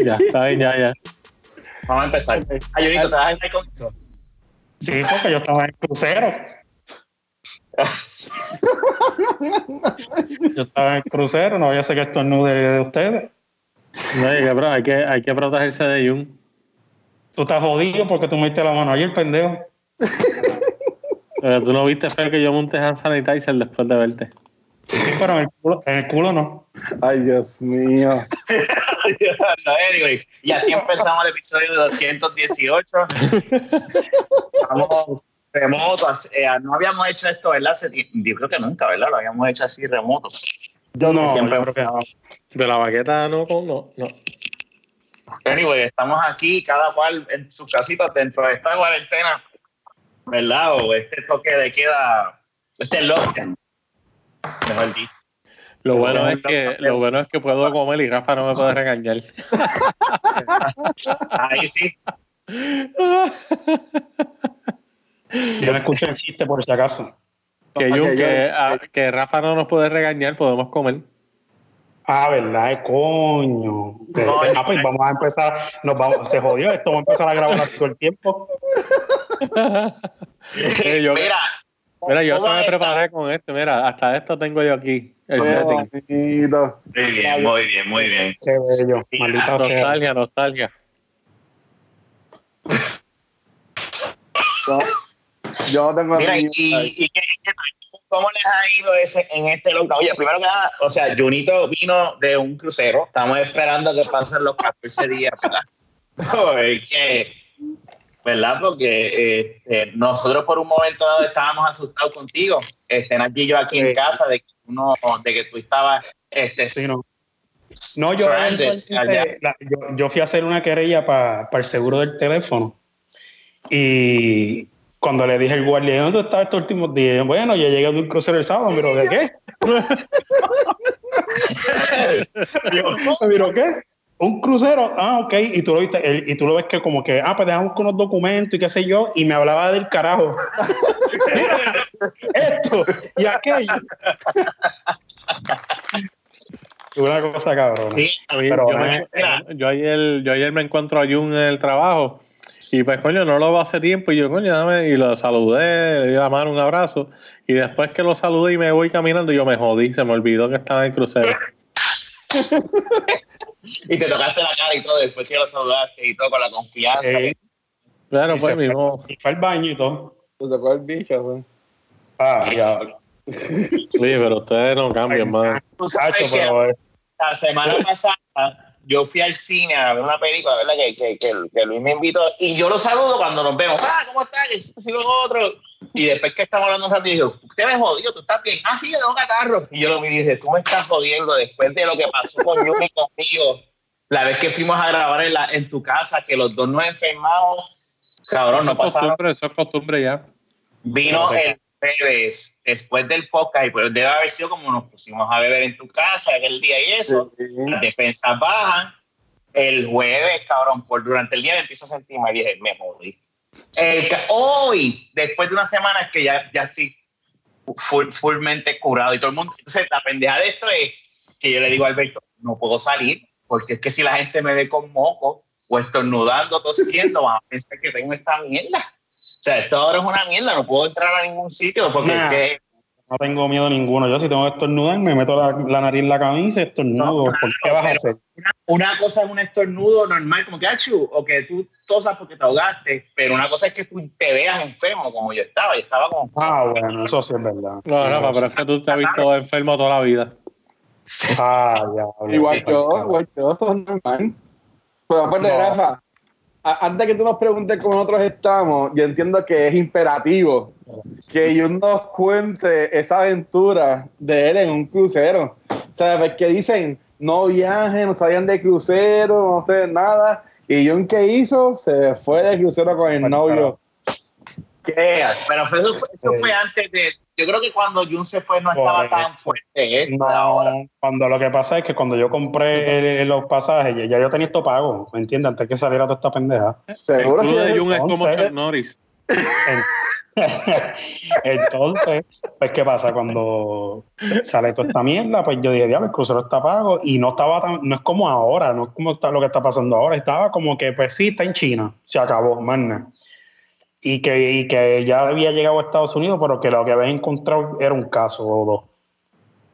Ya, está bien, ya, ya. Vamos a empezar. Ayunito, ¿te vas a empezar con eso? Sí, porque yo estaba en crucero. yo estaba en crucero, no voy a hacer que estornude de ustedes. No, hay, que, hay, que, hay que protegerse de Jun. Tú estás jodido porque tú me diste la mano ayer, pendejo. Pero tú no viste, fue que yo monté hand sanitizer después de verte. Sí, pero en el culo, en el culo no. Ay, Dios mío. no, anyway, y así empezamos el episodio 218. Vamos remotos. Eh, no habíamos hecho esto, ¿verdad? Yo creo que nunca, ¿verdad? Lo habíamos hecho así remoto. Yo no, Siempre yo creo que no. De la baqueta no, no, no. Anyway, estamos aquí, cada cual en sus casitas dentro de esta cuarentena, ¿verdad? O este toque de queda, este lockdown, mejor dicho. Lo bueno, es que, lo bueno es que puedo comer y Rafa no me puede regañar. Ahí sí. Yo no escuché el chiste por si acaso. Que, yo- que, a- que Rafa no nos puede regañar, podemos comer. Ah, ¿verdad? Eh, Coño. Coño. Ah, pues vamos a empezar. Nos vamos, se jodió esto, vamos a empezar a grabar todo el tiempo. Eh, Mira, Mira, yo hasta me preparé con esto. Mira, hasta esto tengo yo aquí. El setting. Bonito. Muy bien, muy bien, muy bien. Qué bello. Maldita sea. Nostalgia, nostalgia. No, yo no tengo Mira, y, y, qué- qué- ¿cómo les ha ido ese, en este lockdown? Oye, primero que nada, o sea, Junito vino de un crucero. Estamos esperando que pasen los 14 días. Porque, ¿verdad? Porque este, nosotros por un momento dado estábamos asustados contigo. Este, Nachi y yo aquí en casa, de que, uno, de que tú estabas este, Sí, no. No, yo, la- yo, yo fui a hacer una querella para el seguro del teléfono. Y cuando le dije al guardia, ¿dónde estaba estos últimos días? Bueno, yo llegué de un crucero el sábado, pero ¿de qué? ¿Pero qué? Un crucero, ah, ok, y tú lo viste, el- y tú lo ves que como que, ah, pues dejamos con unos documentos y qué sé yo, y me hablaba del carajo. Mira, esto y aquello. Una cosa cabrón. Sí, Pero, yo, me- yo ayer, yo ayer me encuentro a Jun en el trabajo y pues coño, no lo veo hace tiempo y yo coño, dame, y lo saludé, le di la mano, un abrazo y después que lo saludé y me voy caminando yo me jodí, se me olvidó que estaba en el crucero. y te tocaste la cara y todo, después que lo saludaste y todo con la confianza. Eh, Claro, y pues se fue- fue al baño y todo. Te tocó el bicho, güey. Ah, diablo. Oye, pero ustedes no cambian más. La semana pasada yo fui al cine a ver una película, ¿verdad? Que, que, que, que Luis me invitó y yo lo saludo cuando nos vemos. Ah, ¿cómo estás? Y lo otro. Y después que estamos hablando un digo, usted me jodió, tú estás bien. Ah, sí, yo tengo catarro. Y yo lo miré y dije, tú me estás jodiendo después de lo que pasó con Yumi conmigo. La vez que fuimos a grabar en, la, en tu casa, que los dos nos enfermamos. Cabrón, no pasaron costumbre, eso es costumbre ya. Vino el jueves después del podcast y pues debe haber sido como nos pusimos a beber en tu casa aquel día y eso. Las defensas bajan. El jueves, cabrón, por durante el día me empiezo a sentir mal y dije, me jodí. Ca- hoy, después de una semana, es que ya, ya estoy full, fullmente curado y todo el mundo. Entonces, la pendeja de esto es que yo le digo a Alberto, no puedo salir, porque es que si la gente me ve con moco o estornudando, tosiendo, van a pensar que tengo esta mierda. O sea, esto ahora es una mierda, no puedo entrar a ningún sitio porque Nah. es que no tengo miedo ninguno. Yo si tengo que estornudar, me meto la, la nariz en la camisa y estornudo. No, ¿Por qué vas a hacer? una, una cosa es un estornudo normal, como que achu, o que tú tosas porque te ahogaste, pero una cosa es que tú te veas enfermo, como yo estaba, y estaba como. Ah, bueno, eso sí es verdad. No, Rafa, pero es que tú te has visto enfermo toda la vida. Ah, ya. Igual yo, igual yo, eso es normal. Pero aparte, No. Rafa, antes que tú nos preguntes cómo nosotros estamos, yo entiendo que es imperativo que yo nos cuente esa aventura de él en un crucero. O sea, porque dicen, no viajen, no salgan de crucero, no sé nada. Y Jun, ¿qué hizo? Se fue de crucero con el novio. ¿Qué? Pero eso, fue, eso fue antes de. Yo creo que cuando Jun se fue no estaba Correcto. tan fuerte. ¿eh? Ahora. No, cuando lo que pasa es que cuando yo compré el- los pasajes, ya- ya yo tenía esto pago, ¿me entiendes? Antes que saliera toda esta pendeja. Seguro club de es Jun es como. Chuck Norris. En- Entonces, pues, ¿qué pasa? Cuando sale toda esta mierda, pues yo dije, diablo, el crucero está pago y no estaba tan, no es como ahora, no es como está, lo que está pasando ahora, estaba como que, pues sí, está en China, se acabó, man. Y que, y que ya había llegado a Estados Unidos, pero que lo que había encontrado era un caso o dos.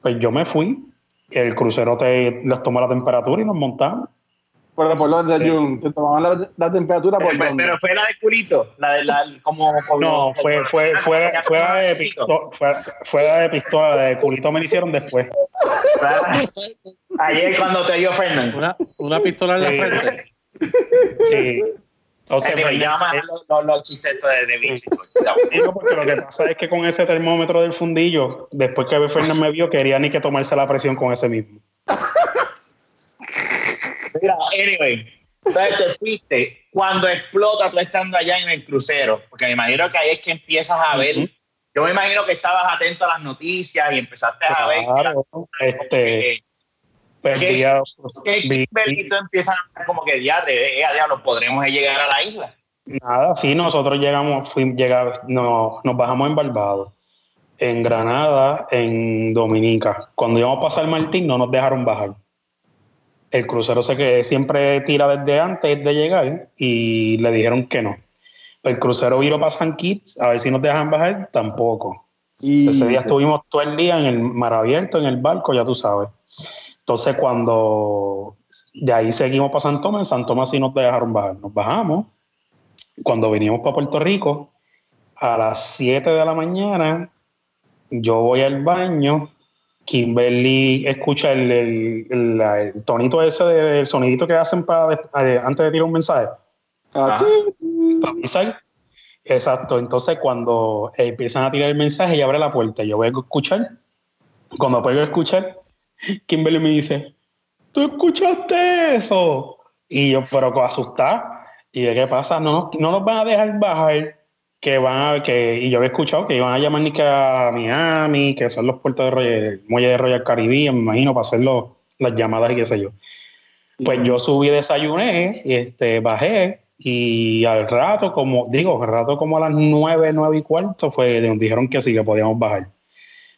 Pues yo me fui, el crucero te, les tomó la temperatura y nos montamos. Pero por donde Jun, te tomaban la, la temperatura por Pero, dónde? pero fue la de culito, la de la, como, como- No, fue, fue, fue, fue, la de pistola, fue, fue la de pistola, la de culito me la hicieron después. Ayer cuando te dio Fernando. Una, una pistola en la Sí. frente. Sí. Entonces, Anyway, pues, llama los, los, chistes de, de bicho. sí, no, porque lo que pasa es que con ese termómetro del fundillo, después que Fernández me vio, quería ni que tomarse la presión con ese mismo. Mira, anyway, entonces te fuiste. Cuando explota tú estando allá en el crucero, porque me imagino que ahí es que empiezas a ver. Yo me imagino que estabas atento a las noticias y empezaste a ver. Claro, este, pues, ¿Qué- día- vi- a ver como que ya, de, eh, a diablo, podremos llegar a la isla. Nada, sí, nosotros llegamos, fuimos, llegamos, no, nos bajamos en Barbados, en Granada, en Dominica. Cuando íbamos a pasar Martín, no nos dejaron bajar. El crucero se que siempre tira desde antes de llegar y le dijeron que no. El crucero vino para San Kitts, a ver si nos dejan bajar, tampoco. Y Ese día estuvimos todo el día en el mar abierto, en el barco, ya tú sabes. Entonces, cuando de ahí seguimos para San Tomás, en San Tomás sí nos dejaron bajar. Nos bajamos. Cuando venimos para Puerto Rico, a las 7 de la mañana, yo voy al baño. Kimberly escucha el, el- el- el tonito ese de- del sonidito que hacen para, antes de tirar un mensaje para. Exacto. Entonces, cuando empiezan a tirar el mensaje y abre la puerta, yo voy a escuchar. Cuando puedo escuchar, Kimberly me dice: ¿Tú escuchaste eso? Y yo, pero asustada. ¿Y de qué pasa? No, no nos van a dejar bajar. Que van a, que, y yo había escuchado que iban a llamar ni que a Miami, que son los puertos de Royal, muelle de Royal Caribbean, me imagino, para hacer las llamadas y qué sé yo. Pues yo subí, desayuné, este, bajé y al rato, como digo, al rato como a las nueve, nueve y cuarto, fue nos dijeron que sí, que podíamos bajar.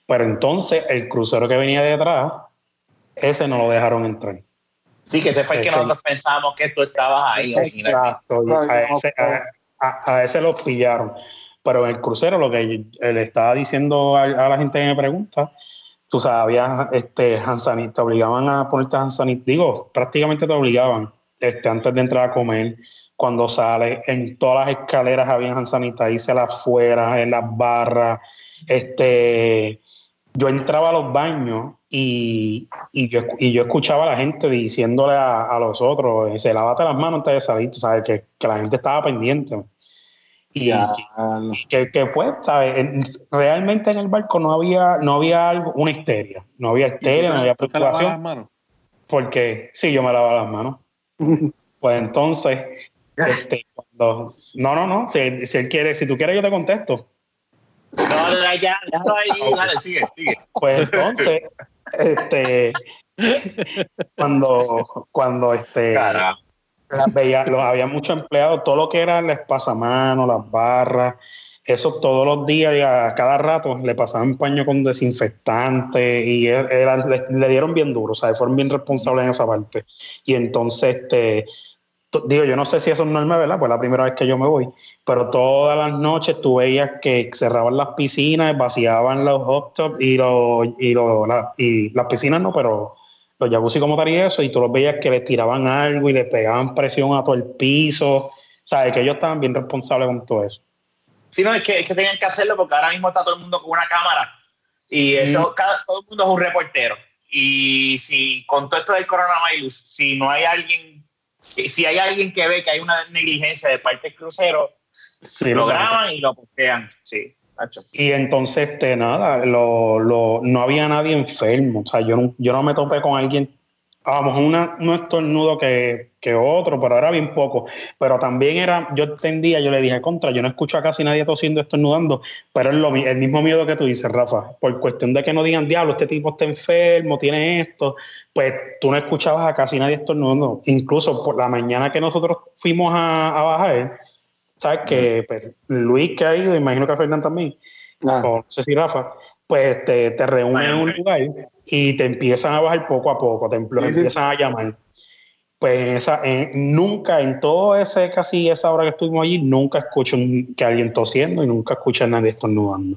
Pero entonces el crucero que venía detrás, ese no lo dejaron entrar. Sí, que ese fue el que nosotros pensamos que tú estabas ahí. Exacto, a, ese, a- a- a ese los pillaron. Pero en el crucero, lo que le estaba diciendo a, a la gente que me pregunta, tú sabes, había este, hand sanit- te obligaban a ponerte hand sanit- digo, prácticamente te obligaban este, antes de entrar a comer, cuando sales, en todas las escaleras había hand sanitizer afuera, en las barras, este, yo entraba a los baños y, y, yo, y yo escuchaba a la gente diciéndole a, a los otros, se lávate las manos antes de salir, sabes, que, que la gente estaba pendiente. Y, que, que pues, ¿sabes? En- realmente en el barco no había, no había algo, una histeria, no había histeria, no había ¿Tú te lavas las preocupación, manos? porque sí, yo me lavaba las manos. Pues entonces, este, cuando, no, no, no, si, si él quiere, si tú quieres yo te contesto. No, no, ya, déjalo ahí, dale, sigue, sigue. Pues entonces, este, cuando, cuando este, Carajo. las veía, los, había muchos empleados, todo lo que era el espasamanos, las barras, eso todos los días y a cada rato le pasaban paño con desinfectante y er- eran- le, le dieron bien duro, o sea, fueron bien responsables en esa parte. Y entonces, este, digo, yo no sé si eso es normal, ¿verdad? Pues la primera vez que yo me voy, pero todas las noches tú veías que cerraban las piscinas, vaciaban los hot tubs y, los, y, los- la- y las piscinas no, pero los jacuzzi como tal y eso, y tú los veías que les tiraban algo y le pegaban presión a todo el piso, o sea, que ellos estaban bien responsables con todo eso. Sí, no, es que, es que tenían que hacerlo porque ahora mismo está todo el mundo con una cámara y eso, cada- todo el mundo es un reportero. Y si con todo esto del coronavirus, si no hay alguien, si hay alguien que ve que hay una negligencia de parte del crucero, Sí, lo graban y lo postean. Sí. Y entonces, este, nada, lo, lo- no había nadie enfermo. O sea, yo no, yo no me topé con alguien, vamos, una, un estornudo que, que otro, pero era bien poco. Pero también era, yo entendía, yo le dije, contra, yo no escucho a casi nadie tosiendo, estornudando, pero es lo, el mismo miedo que tú dices, Rafa, por cuestión de que no digan, diablo, este tipo está enfermo, tiene esto, pues tú no escuchabas a casi nadie estornudando. Incluso por la mañana que nosotros fuimos a, a bajar, sabes que pues, Luis que ha ido, imagino que Fernán también, Ah. o no sé si Rafa, pues te, te reúnen en un lugar y te empiezan a bajar poco a poco, te los empiezan a llamar. Pues en esa, en- nunca, en todo ese casi esa hora que estuvimos allí, nunca escucho un- que alguien tosiendo y nunca escucho a nadie estornudando.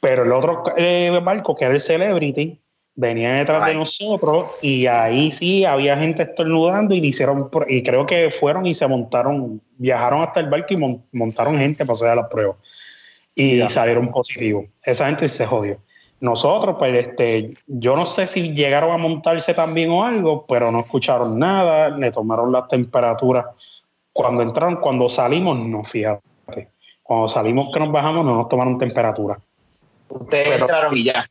Pero el otro eh, barco, que era el Celebrity, venía detrás de nosotros y ahí sí había gente estornudando y le hicieron, y creo que fueron y se montaron, viajaron hasta el barco y mon- montaron gente para hacer las pruebas y salieron positivos. Esa gente se jodió. Nosotros, pues, este, yo no sé si llegaron a montarse también o algo, pero no escucharon nada, le tomaron las temperaturas. Cuando entraron, cuando salimos, no, fíjate. Cuando salimos que nos bajamos, no nos tomaron temperatura. Ustedes Pero- entraron y ya.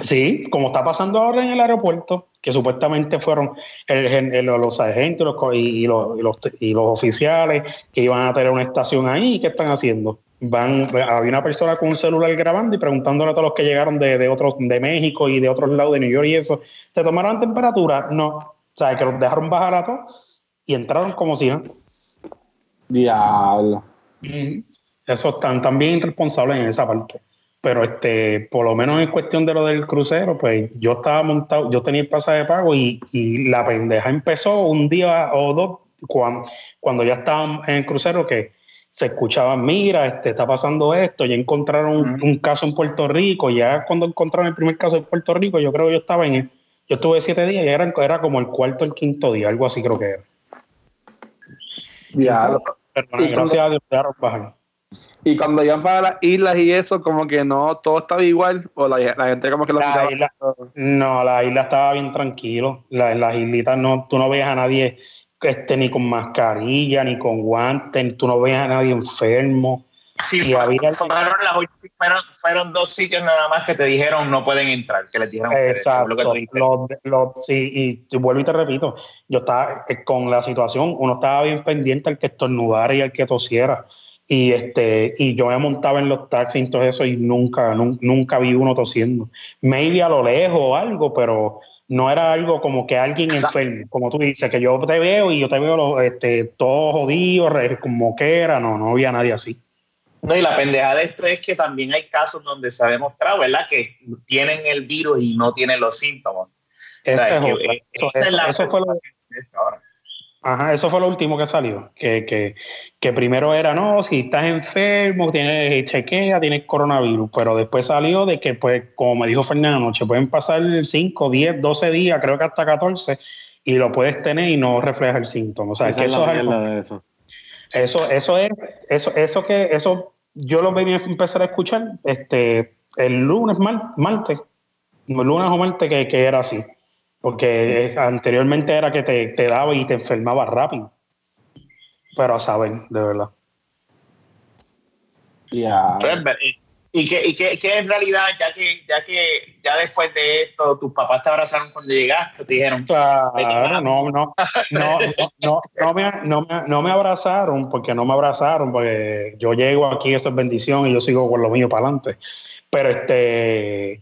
Sí, como está pasando ahora en el aeropuerto, que supuestamente fueron el el- los agentes los co- y, y los, y los- y los oficiales que iban a tener una estación ahí, ¿qué están haciendo? Van, había una persona con un celular grabando y preguntándole a todos los que llegaron de, de otros, de México y de otros lados de New York y eso, ¿te tomaron temperatura? No. O sea, que los dejaron bajar a todos y entraron como si no. Diablo. Eso están también irresponsables en esa parte. Pero este, por lo menos en cuestión de lo del crucero, pues yo estaba montado, yo tenía el pasaje de pago y, y la pendeja empezó un día o dos cuando, cuando ya estaban en el crucero que se escuchaban, mira, este, está pasando esto, ya encontraron un, caso en Puerto Rico, ya cuando encontraron el primer caso en Puerto Rico, yo creo que yo estaba en el, yo estuve siete días y era, era como el cuarto o el quinto día, algo así creo que era. Diablo. Pero Y cuando- gracias a Dios dejaron bajar. Y cuando iban para las islas y eso, como que no, todo estaba igual, o la, la gente como que lo La isla- No, la isla estaba bien tranquilo. La, en las islitas no, tú no veías a nadie este, ni con mascarilla, ni con guantes, tú no veías a nadie enfermo. Sí, Y fue- había- fueron, las fueron, fueron dos sitios nada más que te dijeron no pueden entrar, que les dijeron ustedes, según lo que Exacto. Los- los- sí, y te vuelvo y te repito, yo estaba eh, con la situación, uno estaba bien pendiente al que estornudara y al que tosiera. Y este, y yo me montaba en los taxis y todo eso, y nunca, nun- nunca vi uno tosiendo. Maybe a lo lejos o algo, pero no era algo como que alguien enfermo, como tú dices, que yo te veo y yo te veo este, todo jodido, como que era, no, no había nadie así. No, y la pendeja de esto es que también hay casos donde se ha demostrado, ¿verdad? Que tienen el virus y no tienen los síntomas. Ese O sea, es que, otra. Eso- esa es la eso fue lo, Ajá, eso fue lo último que salió. Que, que, que primero era, no, si estás enfermo, tienes chequea, tienes coronavirus. Pero después salió de que, pues, como me dijo Fernando anoche, pueden pasar 5, 10, 12 días, creo que hasta 14, y lo puedes tener y no refleja el síntoma. O sea, Esa que es eso es algo- mierda de eso. eso, eso es, eso, eso que, eso yo lo venía a empezar a escuchar este, el lunes, mar- martes, el lunes o martes que, que era así. Porque eh, anteriormente era que te, te daba y te enfermaba rápido. Pero a saber, de verdad. Es ver- y- Y que, y que, que en realidad, ya que, ya que ya después de esto, tus papás te abrazaron cuando llegaste, te dijeron, Claro, no, no, no, no, no me, no, me, no me abrazaron porque no me abrazaron, porque yo llego aquí, eso es bendición y yo sigo con lo mío para adelante. Pero este,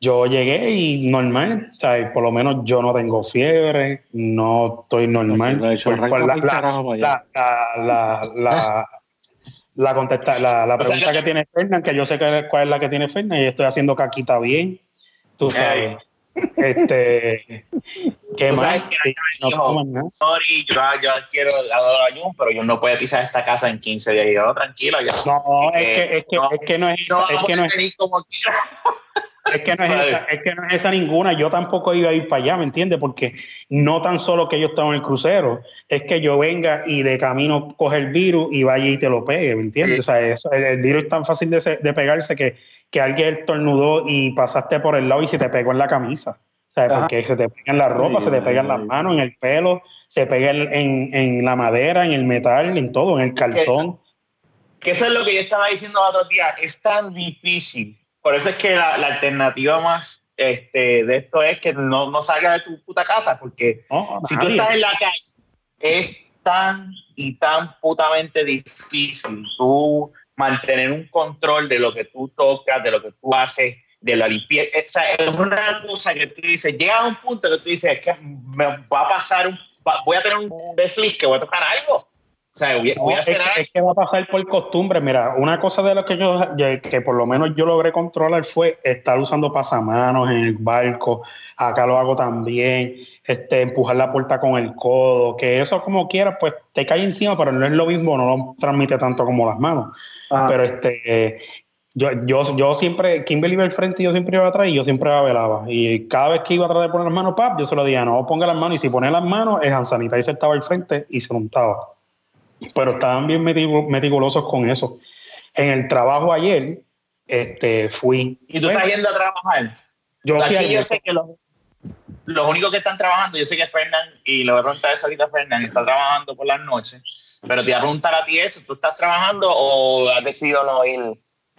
yo llegué y normal, o sea, por lo menos yo no tengo fiebre, no estoy normal. No por arranca la, contesta, la, la O sea, pregunta que tiene Fernan, que yo sé que, cuál es la que tiene Fernan, y estoy haciendo caquita bien, tú sabes. Este, ¿qué Tú más? sabes que no dijo, nada. sorry, yo, yo quiero adoro a Jun, pero yo no puedo pisar esta casa en 15 días. Y yo, tranquilo, ya. No, es que, es que, no, es que no es No, es que no es, como. Es que no es esa, es que no es esa ninguna. Yo tampoco iba a ir para allá, ¿me entiendes? Porque no tan solo que yo estaba en el crucero, es que yo venga y de camino coge el virus y vaya y te lo pegue, ¿me entiendes? O sea, eso, el, el virus es tan fácil de, se- de pegarse que, que alguien estornudó y pasaste por el lado y se te pegó en la camisa. ¿sabes? Porque se te pega en la ropa, Ay, se te pega en las manos, en el pelo, se pega en, en, en la madera, en el metal, en todo, en el cartón. Que eso es lo que yo estaba diciendo el otro día. Es tan difícil. Por eso es que la, la alternativa más este, de esto es que no, no salgas de tu puta casa, porque No, si tú estás en la calle, es tan y tan putamente difícil tú mantener un control de lo que tú tocas, de lo que tú haces, de la limpieza. O sea, es una cosa que tú dices, llega a un punto que tú dices, es que me va a pasar, un, va- voy a tener un desliz que voy a tocar algo. O sea, voy, a hacer es, que va a pasar por costumbre. Mira, una cosa de lo que yo, que por lo menos yo logré controlar fue estar usando pasamanos en el barco. Acá lo hago también. Este, empujar la puerta con el codo. Que eso, como quieras, pues te cae encima, pero no es lo mismo, no lo transmite tanto como las manos. Ah. Pero este, yo, yo, yo siempre, Kimberly iba al frente y yo siempre iba atrás y yo siempre la velaba. Y cada vez que iba a tratar de poner las manos, pap, yo se lo decía, no ponga las manos. Y si pone las manos, es y se estaba al frente y se montaba pero estaban bien meticulosos con eso. En el trabajo ayer, este, fui. ¿Y tú estás yendo a trabajar? Yo Aquí yo sé que los, los, únicos que están trabajando, yo sé que Fernán, y le voy a preguntar eso ahorita a Fernán, está trabajando por las noches, pero te voy a preguntar a ti eso, ¿tú estás trabajando o has decidido no ir?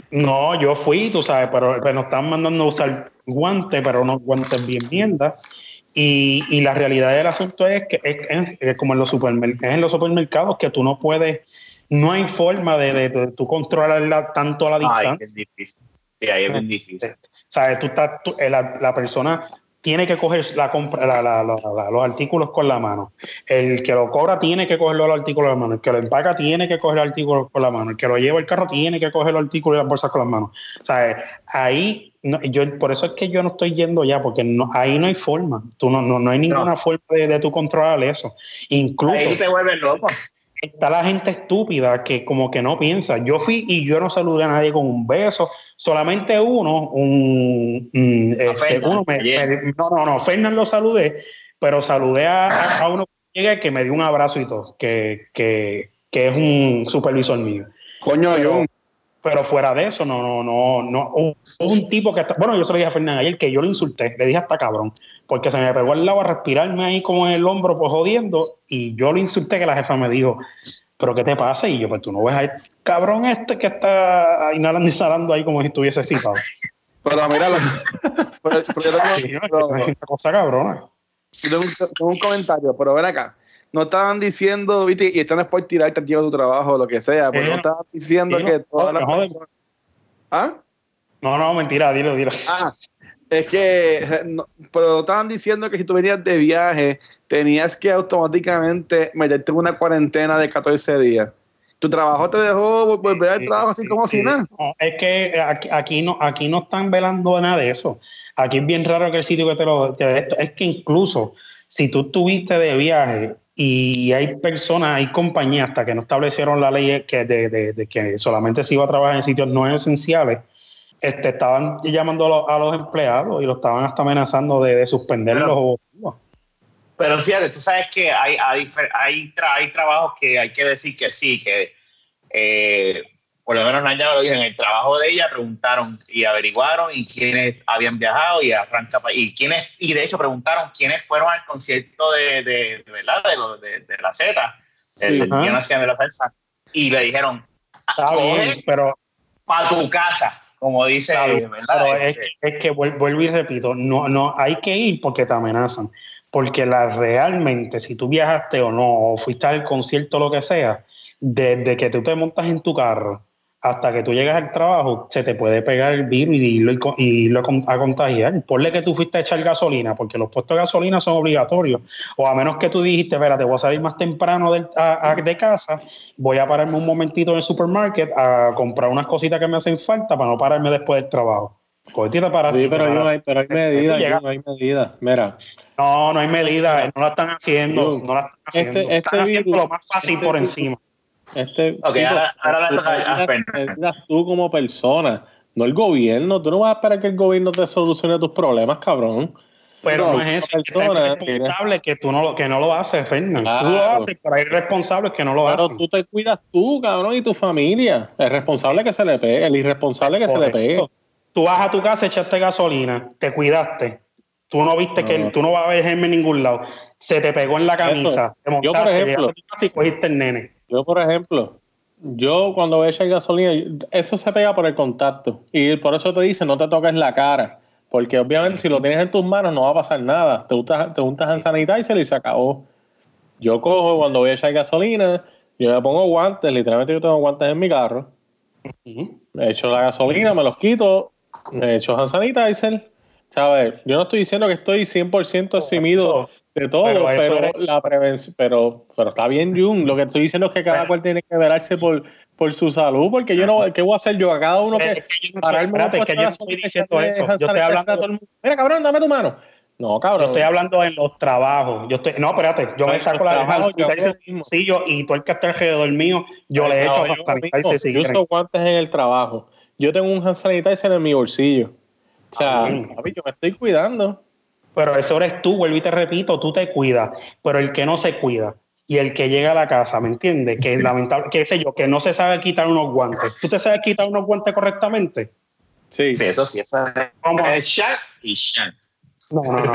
No, yo fui, tú sabes, pero, pero nos están mandando a usar guantes, pero unos guantes bien mierda. Y, y, la realidad del asunto es que es, como en los, supermercados, en los supermercados que tú no puedes, no hay forma de, de, de tú controlarla tanto a la distancia. Ay, es difícil. Sí, ahí es bien difícil. O sea, tú estás, eh, la, la, persona tiene que coger la compra, la, los artículos con la mano. El que lo cobra tiene que coger los artículos con la mano. El que lo empaca tiene que coger los artículos con la mano. El que lo lleva el carro tiene que coger los artículos y las bolsas con las manos. O sea, ahí, yo, por eso es que yo no estoy yendo ya, porque no, ahí no hay forma. Tú no, no, no hay ninguna forma de, de, tú controlar eso. Incluso. Ahí te vuelves loco está la gente estúpida que como que no piensa. Yo fui y yo no saludé a nadie con un beso, solamente uno, un, este, uno no, no, no, Fernan lo saludé, pero saludé a, a, uno que llegué que me dio un abrazo y todo, que, que, que es un supervisor mío. Coño, yo pero fuera de eso, no, no, no, no. Un, un tipo que está, bueno, yo se lo dije a Fernández ayer que yo lo insulté, le dije hasta cabrón, porque se me pegó al lado a respirarme ahí como en el hombro, pues jodiendo, y yo lo insulté que la jefa me dijo, ¿pero qué te pasa? Y yo, pues tú no ves a cabrón este que está inhalando y salando ahí como si estuviese citado. Pero mira, pero, pero una cosa cabrona. Tengo un, tengo un comentario, pero ven acá no estaban diciendo, ¿viste? y esto no es por tirarte a tu trabajo o lo que sea, pero no estaban diciendo que todas las personas... ¿Ah? No, no, mentira, dilo, dilo. Ah, es que, no, pero estaban diciendo que si tú venías de viaje, tenías que automáticamente meterte en una cuarentena de 14 días. ¿Tu trabajo te dejó volver al trabajo así como si nada? es que aquí, aquí, no, aquí no están velando nada de eso. Aquí es bien raro que el sitio que te lo... es que incluso si tú estuviste de viaje y hay personas, hay compañías hasta que no establecieron la ley que de, que solamente se iba a trabajar en sitios no esenciales, este, estaban llamando a los, empleados y lo estaban hasta amenazando de, suspenderlos. Pero, pero fíjate, tú sabes que hay, hay, hay, hay trabajos que hay que decir que sí, que eh, por lo menos Naya lo dijo, en el trabajo de ella preguntaron y averiguaron y quiénes habían viajado y arranca y quiénes, y de hecho preguntaron quiénes fueron al concierto de, de, de ¿verdad? de, de, la Z, de la salsa, y le dijeron, pero para tu casa, como dice, ¿verdad? es, que, es que vuelvo y repito, no, no hay que ir porque te amenazan, porque la, realmente si tú viajaste o no, o fuiste al concierto o lo que sea, desde que tú te montas en tu carro hasta que tú llegas al trabajo, se te puede pegar el virus y irlo, a contagiar. Ponle que tú fuiste a echar gasolina, porque los puestos de gasolina son obligatorios. O a menos que tú dijiste, espérate, voy a salir más temprano de, de casa, voy a pararme un momentito en el supermarket a comprar unas cositas que me hacen falta para no pararme después del trabajo. para sí, pero, no hay, pero hay medidas, no hay medidas. Mira. No, no hay medidas, no la están haciendo. no la están haciendo. Este, este haciendo lo más fácil por encima. Este, ahora, tú como persona, no el gobierno. Tú no vas a esperar que el gobierno te solucione tus problemas, cabrón. Pero no, es eso, persona, es responsable que tú no, que no lo haces, Fernando. Tú lo haces, pero hay responsables que no lo hacen. Pero tú te cuidas tú, cabrón, y tu familia. El responsable que se le pegue, el irresponsable que se le pegue. Tú vas a tu casa, echaste gasolina, te cuidaste. Tú no viste que tú no vas a ver en ningún lado. Se te pegó en la camisa, te montaste, yo, por ejemplo, y cogiste el nene yo, por ejemplo, yo cuando voy a echar gasolina, eso se pega por el contacto. Y por eso te dice, no te toques la cara. Porque obviamente si lo tienes en tus manos no va a pasar nada. Te untas, te untas en sanitizer y se acabó. Yo cojo cuando voy a echar gasolina, yo me pongo guantes, literalmente yo tengo guantes en mi carro. Me echo la gasolina, me los quito, me echo hand sanitizer. ¿Sabes? Yo no estoy diciendo que estoy 100% eximido de todo, pero, la prevención, pero, pero está bien, Jun. Lo que estoy diciendo es que cada cual tiene que verarse por, por su salud, porque yo no, ¿qué voy a hacer yo? A cada uno que, pararme que yo estoy diciendo eso. Yo estoy hablando. Mira, cabrón, dame tu mano. No, cabrón. Yo estoy hablando en los trabajos. Yo estoy, no, espérate, yo me saco la de yo, y tú el que está alrededor mío, yo le he hecho a Yo uso guantes en el trabajo. Yo tengo un hand sanitizer en mi bolsillo. O sea, papi, yo me estoy cuidando. Pero eso eres tú, vuelvo y te repito, tú te cuidas. Pero el que no se cuida y el que llega a la casa, ¿me entiendes? Que lamentable, qué sé yo, que no se sabe quitar unos guantes. ¿Tú te sabes quitar unos guantes correctamente? Sí. sí eso sí, eso es. y shark. No, no, no,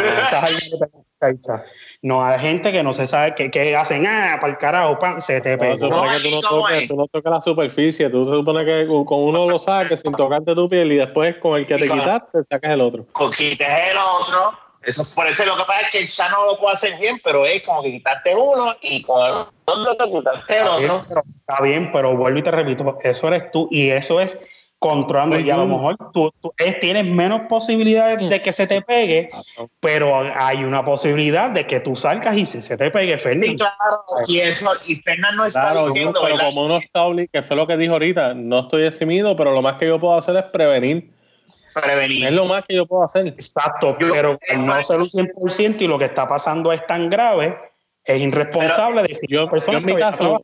no, hay gente que no se sabe qué, hacen, ah, para el carajo, pan, se te pega. No, no, tú, no toques, tú no tocas la superficie, tú se supone que con uno lo saques sin tocarte tu piel y después con el que te quitaste sacas el otro. Con quites el otro, eso por eso lo que pasa es que ya no lo puede hacer bien, pero es como que quitaste uno y con el otro te quitaste el otro. está bien, pero vuelvo y te repito, eso eres tú y eso es controlando y a lo mejor tú, tienes menos posibilidades de que se te pegue, pero hay una posibilidad de que tú salgas y se, te pegue, Fernando. claro, y eso, y Fernando no está diciendo, pero como uno está que fue lo que dijo ahorita, no estoy eximido, pero lo más que yo puedo hacer es prevenir. Prevenir. Es lo más que yo puedo hacer. Exacto, pero no ser un 100% y lo que está pasando es tan grave, es irresponsable decir yo, yo en mi caso,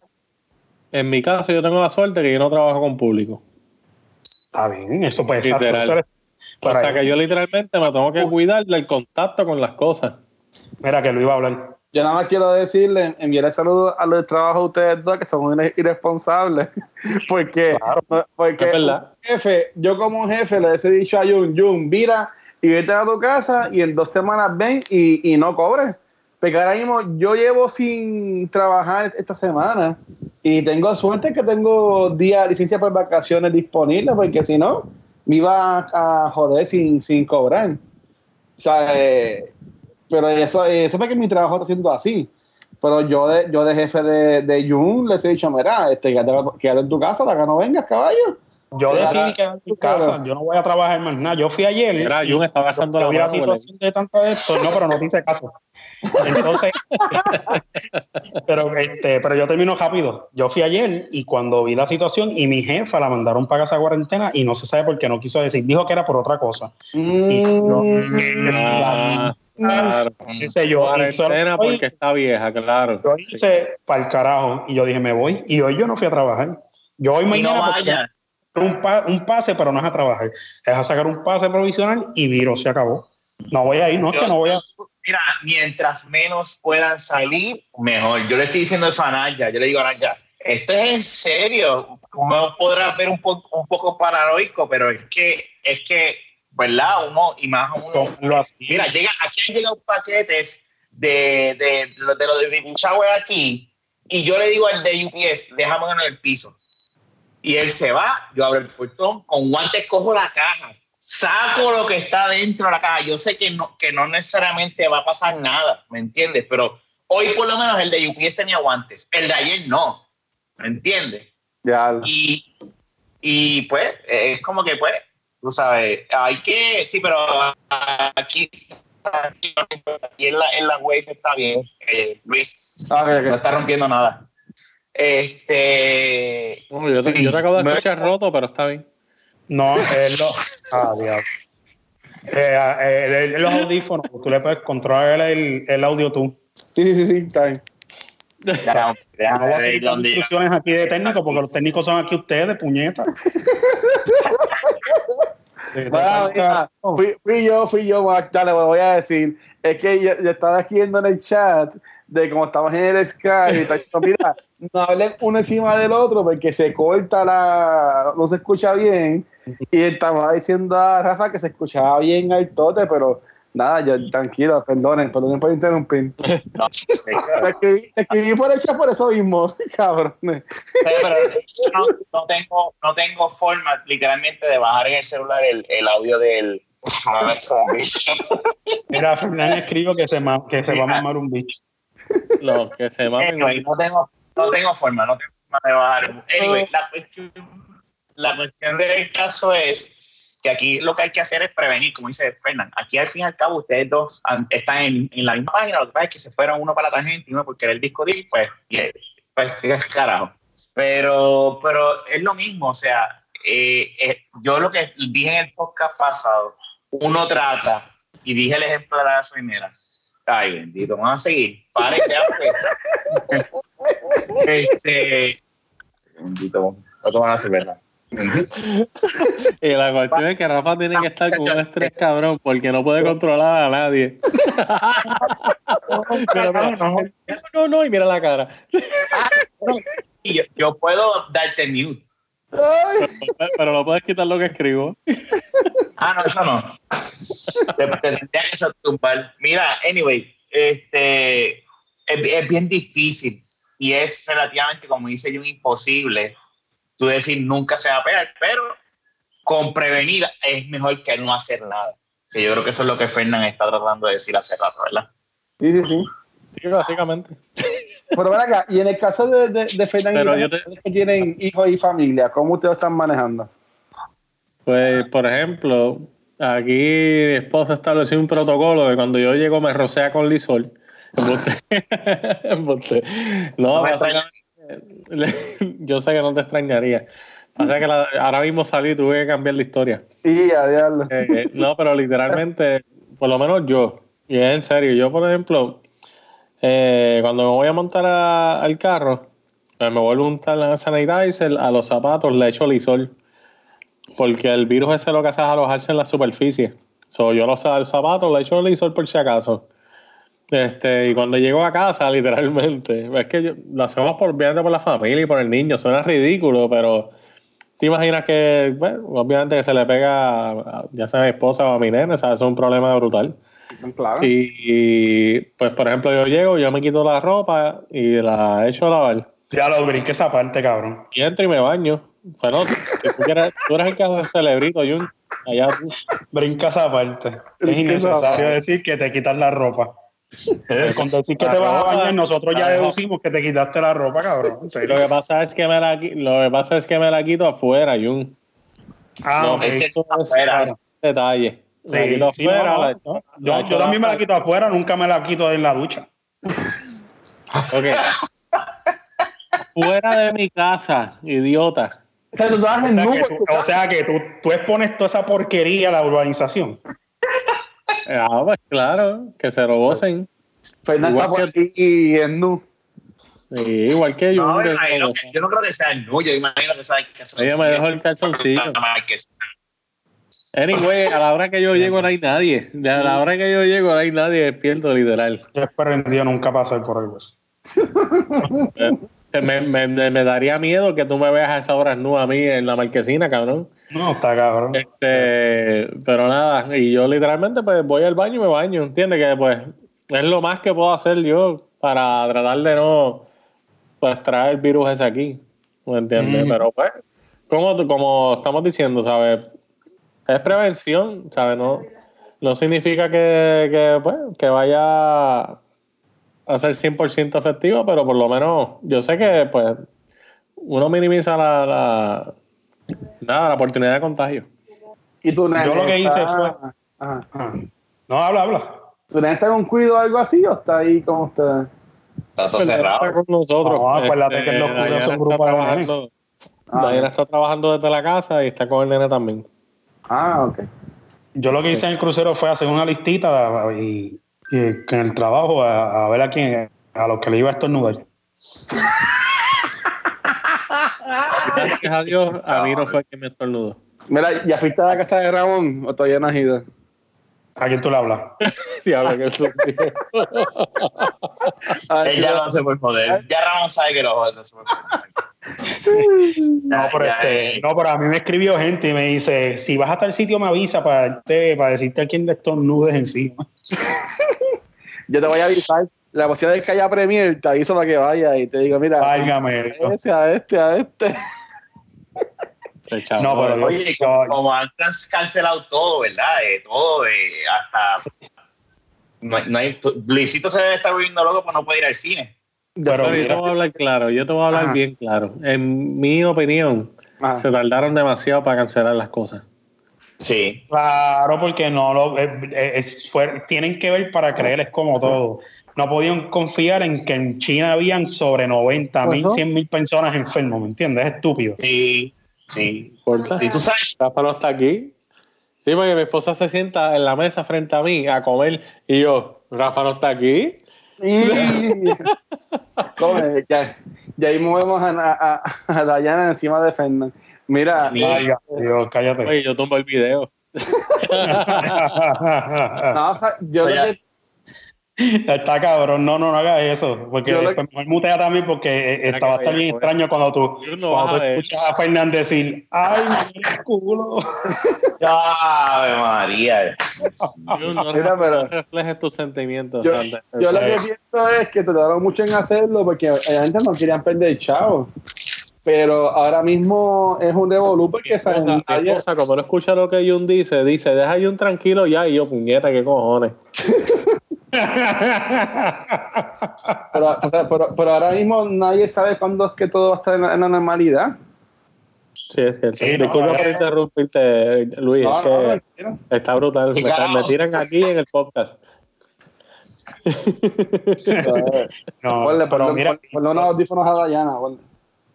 en mi caso yo tengo la suerte que yo no trabajo con público. Está bien, eso puede ser. O sea que yo literalmente me tengo que cuidar del contacto con las cosas. Mira, que lo iba a hablar. Yo nada más quiero decirle, enviarle saludos a los trabajos de ustedes dos, que son irresponsables. porque, porque jefe, yo como jefe le he dicho a Jun, Jun, mira y vete a tu casa y en dos semanas ven y, y no cobres. Porque ahora mismo yo llevo sin trabajar esta semana y tengo suerte que tengo día licencia por vacaciones disponibles, porque si no, me iba a, joder sin, sin cobrar. O sea, eh, pero eso, eso es porque mi trabajo está siendo así. Pero yo de, yo de jefe de, de Jun les he dicho, mira, este, quédate en tu casa, de acá no vengas, caballo. Yo decidí quedarme en casa, yo no voy a trabajar más nada. Yo fui ayer. Era, Jun estaba haciendo la, la situación de tanto esto, no, pero no te hice caso. Entonces, pero, este, pero yo termino rápido. Yo fui ayer y cuando vi la situación y mi jefa la mandaron para casa cuarentena y no se sabe por qué no quiso decir, dijo que era por otra cosa. Y ah, claro. yo, cuarentena porque está vieja, claro. Yo hice para el carajo y yo dije, me voy. Y hoy yo no fui a trabajar. Yo hoy mañana un, un, pase, pero no es a trabajar. Es a sacar un pase provisional y viro, se acabó. No voy a ir, no es que no voy a. Mira, mientras menos puedan salir, mejor. Yo le estoy diciendo eso a Naya. Yo le digo a Naya, esto es en serio. Uno podrá ver un, poco un poco paranoico, pero es que, es que, ¿verdad? Uno, y más uno. Lo mira, llega, aquí han llegado paquetes de, de, de, de lo de Baby Shower aquí, y yo le digo al de UPS, déjame en el piso y él se va, yo abro el portón, con guantes cojo la caja, saco lo que está dentro de la caja. Yo sé que no, que no necesariamente va a pasar nada, ¿me entiendes? Pero hoy por lo menos el de UPS tenía guantes, el de ayer no, ¿me entiendes? Ya. Y, y pues es como que pues, tú sabes, hay que, sí, pero aquí, aquí, en la, en la está bien, eh, Luis, ah, no está rompiendo nada. Este. yo, te, yo, te, acabo de escuchar roto, pero está bien. No, es lo. Ah. Eh, eh, los audífonos, tú le puedes controlar el, el audio tú. Sí, sí, sí, está bien. Ya, no voy a seguir instrucciones aquí de técnico porque los técnicos son aquí ustedes, puñeta. fui, fui, yo, fui yo, dale, lo voy a decir. Es que yo, yo estaba aquí en el chat de cómo estamos en el Sky y está mira, no hablen uno encima del otro porque se corta la, no se escucha bien. Y estaba diciendo a Rafa que se escuchaba bien al tote, pero nada, yo, tranquilo, perdonen, perdonen por interrumpir. No, te, escribí, por el chat por eso mismo, cabrón. pero no, no, tengo, no tengo forma literalmente de bajar en el celular el, el audio del. Mira, Fernando escribo que se, que se va a mamar un bicho. Lo que se mamen. no, tengo, no tengo forma, no tengo forma de bajar. Anyway, la cuestión, la cuestión del caso es que aquí lo que hay que hacer es prevenir, como dice Fernán. Aquí al fin y al cabo ustedes dos están en, en, la misma página, lo que pasa es que se fueron uno para la tangente y uno porque el disco discutir, pues, pues carajo. Pero, pero es lo mismo, o sea, eh, eh, yo lo que dije en el podcast pasado, uno trata, y dije el ejemplo de la gasolinera, ay bendito, vamos a seguir, pare ya pues. este, bendito, no van a hacer verdad. y la cuestión es que Rafa tiene que estar con un estrés cabrón porque no puede controlar a nadie. no, no, y mira la cara. yo, yo puedo darte mute. Pero, no puedes quitar lo que escribo. Ah, no, eso no. Te, tendría que tumbar. Mira, anyway, este es, bien difícil y es relativamente, como dice yo, imposible tú decir nunca se va a pegar, pero con prevenir es mejor que no hacer nada. Que yo creo que eso es lo que Fernán está tratando de decir hace rato, ¿verdad? Sí, sí, sí. Sí, básicamente. Pero ven acá, y en el caso de, de, de Fernán y que tienen hijos y familia, ¿cómo ustedes están manejando? Pues, por ejemplo, aquí mi esposa estableció un protocolo de cuando yo llego me rocea con lisol. no, yo sé que no te extrañaría. Pasa que ahora mismo salí y tuve que cambiar la historia. Y a eh, no, pero literalmente, por lo menos yo, y es en serio, yo por ejemplo, eh, cuando me voy a montar al carro, pues me vuelvo a untar la sanitizer, a los zapatos le echo lisol. Porque el virus ese lo que hace es alojarse en la superficie. So, yo los zapatos le echo lisol por si acaso. Este, y cuando llego a casa, literalmente, es que lo hacemos por, obviamente por la familia y por el niño, suena ridículo, pero te imaginas que, bueno, obviamente que se le pega, ya sea a mi esposa o a mi nene, o sea, es un problema brutal. Claro. Y, pues, por ejemplo, yo llego, yo me quito la ropa y la echo a lavar. Ya lo brinque esa parte, cabrón. Y entro y me baño. Pero tú, eres, el que hace celebrito, Jun. Allá tú. Brinca esa parte. Es innecesario decir que te quitas la ropa. Con decir que te vas a bañar, nosotros ya deducimos que te quitaste la ropa, cabrón. Lo que pasa es que me la, lo que pasa es que me la quito afuera, Jun. Ah, no, okay. es afuera. detalle. Sí, afuera, yo, yo también me la quito afuera, nunca me la quito en la ducha. Ok. Fuera de mi casa, idiota. O sea, que, tú, o sea que tú, tú, expones toda esa porquería a la urbanización. Ah, pues claro, que se lo gocen. Fernando está por aquí y en nu. Sí, igual que yo. No, yo, no, yo no creo que sea nu, yo imagino que sabe que Ella me dejó el calzoncillo. Anyway, a la hora que yo llego no hay nadie. A la hora que yo llego no hay nadie despierto, literal. Yo espero en Dios nunca pasar por algo así. me, me, me, daría miedo que tú me veas a esas horas nu a mí en la marquesina, cabrón. No, está cabrón. Este, pero nada, y yo literalmente pues voy al baño y me baño, ¿entiendes? Que pues es lo más que puedo hacer yo para tratar de no pues traer el virus ese aquí, ¿me entiendes? Pero pues, como, como estamos diciendo, ¿sabes? es prevención, ¿sabes? No, no significa que, que, pues, que vaya a ser 100% efectivo, pero por lo menos yo sé que pues uno minimiza la, la, nada, la oportunidad de contagio. ¿Y tú, Yo lo que hice fue... Ajá. No, habla, habla. ¿Tu nene está con cuido o algo así o está ahí con ustedes? Está todo cerrado. Está con nosotros. No, acuérdate que los cuidos son grupos de Diana está trabajando desde la casa y está con el nene también. Ah, ok. Yo lo que hice en el crucero fue hacer una listita y, y en el trabajo a, a, ver a quién, a los que le iba a estornudar. Gracias a Dios, a mí no fue quien me estornudó. Mira, ¿ya fuiste a la casa de Ramón o todavía no has ido? ¿A quién tú le hablas? sí, habla que Él ya no se puede joder. Ya Ramón sabe que lo no se puede no, pero este, no, pero a mí me escribió gente y me dice, si vas a tal sitio me avisa para, para decirte a quién de estos nudes encima. Yo te voy a avisar. La posibilidad de que haya Premier te aviso para que vaya y te digo, mira, Válgame a este, a este, a este. no, pero oye, como, como, han cancelado todo, ¿verdad? Eh, todo, eh, hasta no, no hay, Luisito se debe estar volviendo loco porque no puede ir al cine. Pero yo te voy a hablar claro, yo te voy a hablar bien claro. En mi opinión, se tardaron demasiado para cancelar las cosas. Sí. Claro, porque no lo eh, eh, es, fue- tienen que ver para creer, es como todo. No podían confiar en que en China habían sobre 90 mil, Ajá. 100 mil personas enfermos, ¿me entiendes? Es estúpido. Sí, sí. Y tú sabes, Rafa no está aquí. Sí, porque mi esposa se sienta en la mesa frente a mí a comer y yo, Rafa no está aquí. Y... Come, ya, ya ahí movemos a, a, a Dayana encima de Fernan. Mira, Ay, Dios, cállate. Oye, yo tumbo el video. no, o sea, yo Oye, creo que Está cabrón, no, no, no hagas eso, porque Yo después mejor mutea también porque eh, Mira estaba que estar bien vaya, extraño cuando tú, no cuando tú a escuchas a Fernández decir, ay, mi culo. Ave María. Yo no, Mira, pero- reflejes tus sentimientos. yo, lo que Eso es. pienso es que tardaron mucho en hacerlo porque la gente no querían perder chavo. Pero ahora mismo es un revolú porque mi nadie- esposa, como no escucha lo que Jun dice, dice, deja a Jun tranquilo ya. Y yo, puñeta, qué cojones. pero, pero- pero ahora mismo nadie sabe cuándo es que todo va a estar en la, en la normalidad. Sí, es cierto. Sí, no, Disculpa por eh. interrumpirte, Luis. No, es no, que está brutal. ¿Qué Me, tiran aquí en el podcast. no, Ponle, pero ponle- mira, ponle- ponle unos audífonos a Dayana. ponle.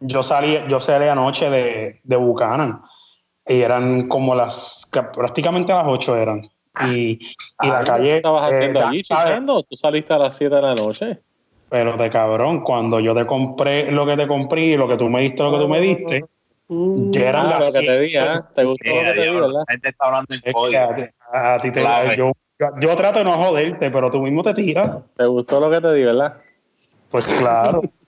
Yo salí, yo salí anoche de, de Buchanan y eran como las, ca- prácticamente las 8 eran. Y, y la ¿Qué calle... estabas eh, haciendo da- allí. ¿Tú saliste a las 7 de la noche? Pero de cabrón, cuando yo te compré lo que te compré y lo que tú me diste, lo que tú me diste, ya eran Ah, las lo que te di, ¿ah? ¿Te gustó lo que te di, verdad? la gente está hablando en Es que código. a, a ti te yo, yo trato de no joderte, pero tú mismo te tiras. ¿Te gustó lo que te di, verdad? Pues claro.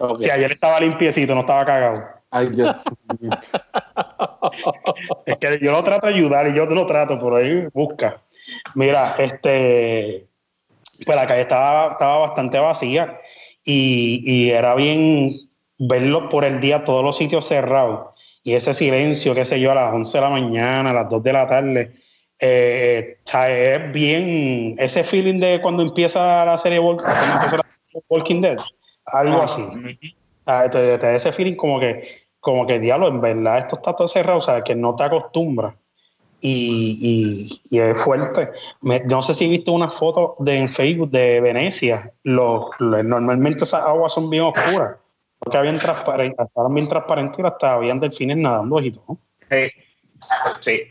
Ok. si ayer estaba limpiecito, no estaba cagado. Ay, Dios mío. Es que yo lo trato de ayudar y yo te lo trato, por ahí busca. Mira, este, pues la calle estaba, estaba bastante vacía y, y era bien verlo por el día, todos los sitios cerrados y ese silencio, qué sé yo, a las 11 de la mañana, a las 2 de la tarde. eh, sea, es bien ese feeling de cuando empieza la serie Walk- cuando empieza la serie Walking Dead, algo así. Ah, te, te da ese feeling como que, como que diablo, en verdad esto está todo cerrado, o sea, que no te acostumbras. Y, y- y es fuerte. Me- no sé si viste una foto de, en Facebook de Venecia. Los, los- normalmente esas aguas son bien oscuras. Porque habían transparentes, estaban bien transparentes y hasta habían delfines nadando y todo. Sí. Sí.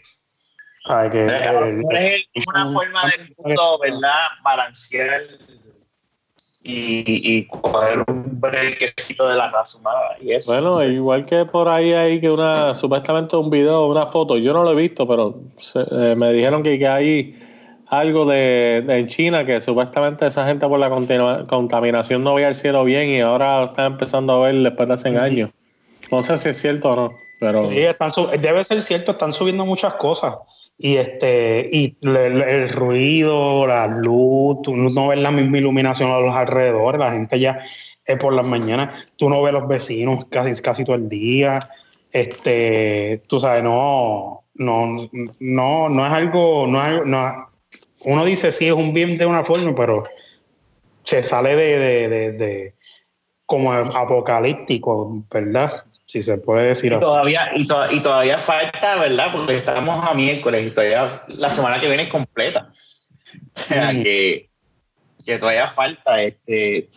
Ay, que, eh, Es una forma del mundo, ¿verdad? Balancear y, y coger un brequecito de la raza humana. Y eso. Bueno, Sí. igual que por ahí hay que una, supuestamente un video, una foto, yo no lo he visto, pero se- eh, me dijeron que, que hay algo de, de en China que supuestamente esa gente por la contaminación no veía el cielo bien y ahora lo están empezando a ver después de hace años. No sé si es cierto o no, pero Sí, están debe ser cierto, están subiendo muchas cosas. Y este, y el, ruido, la luz, tú no ves la misma iluminación a los alrededores, la gente ya eh, por las mañanas, tú no ves los vecinos casi, casi todo el día. Este, tú sabes, no, no, no, no es algo, no es algo- no- uno dice sí es un bien de una forma, pero se sale de, de, de, de como apocalíptico, ¿verdad? Si se puede decir Y así. todavía, y, to- y todavía falta, ¿verdad? Porque estamos a miércoles y todavía la semana que viene es completa. O sea Mm. que, que todavía falta. Este,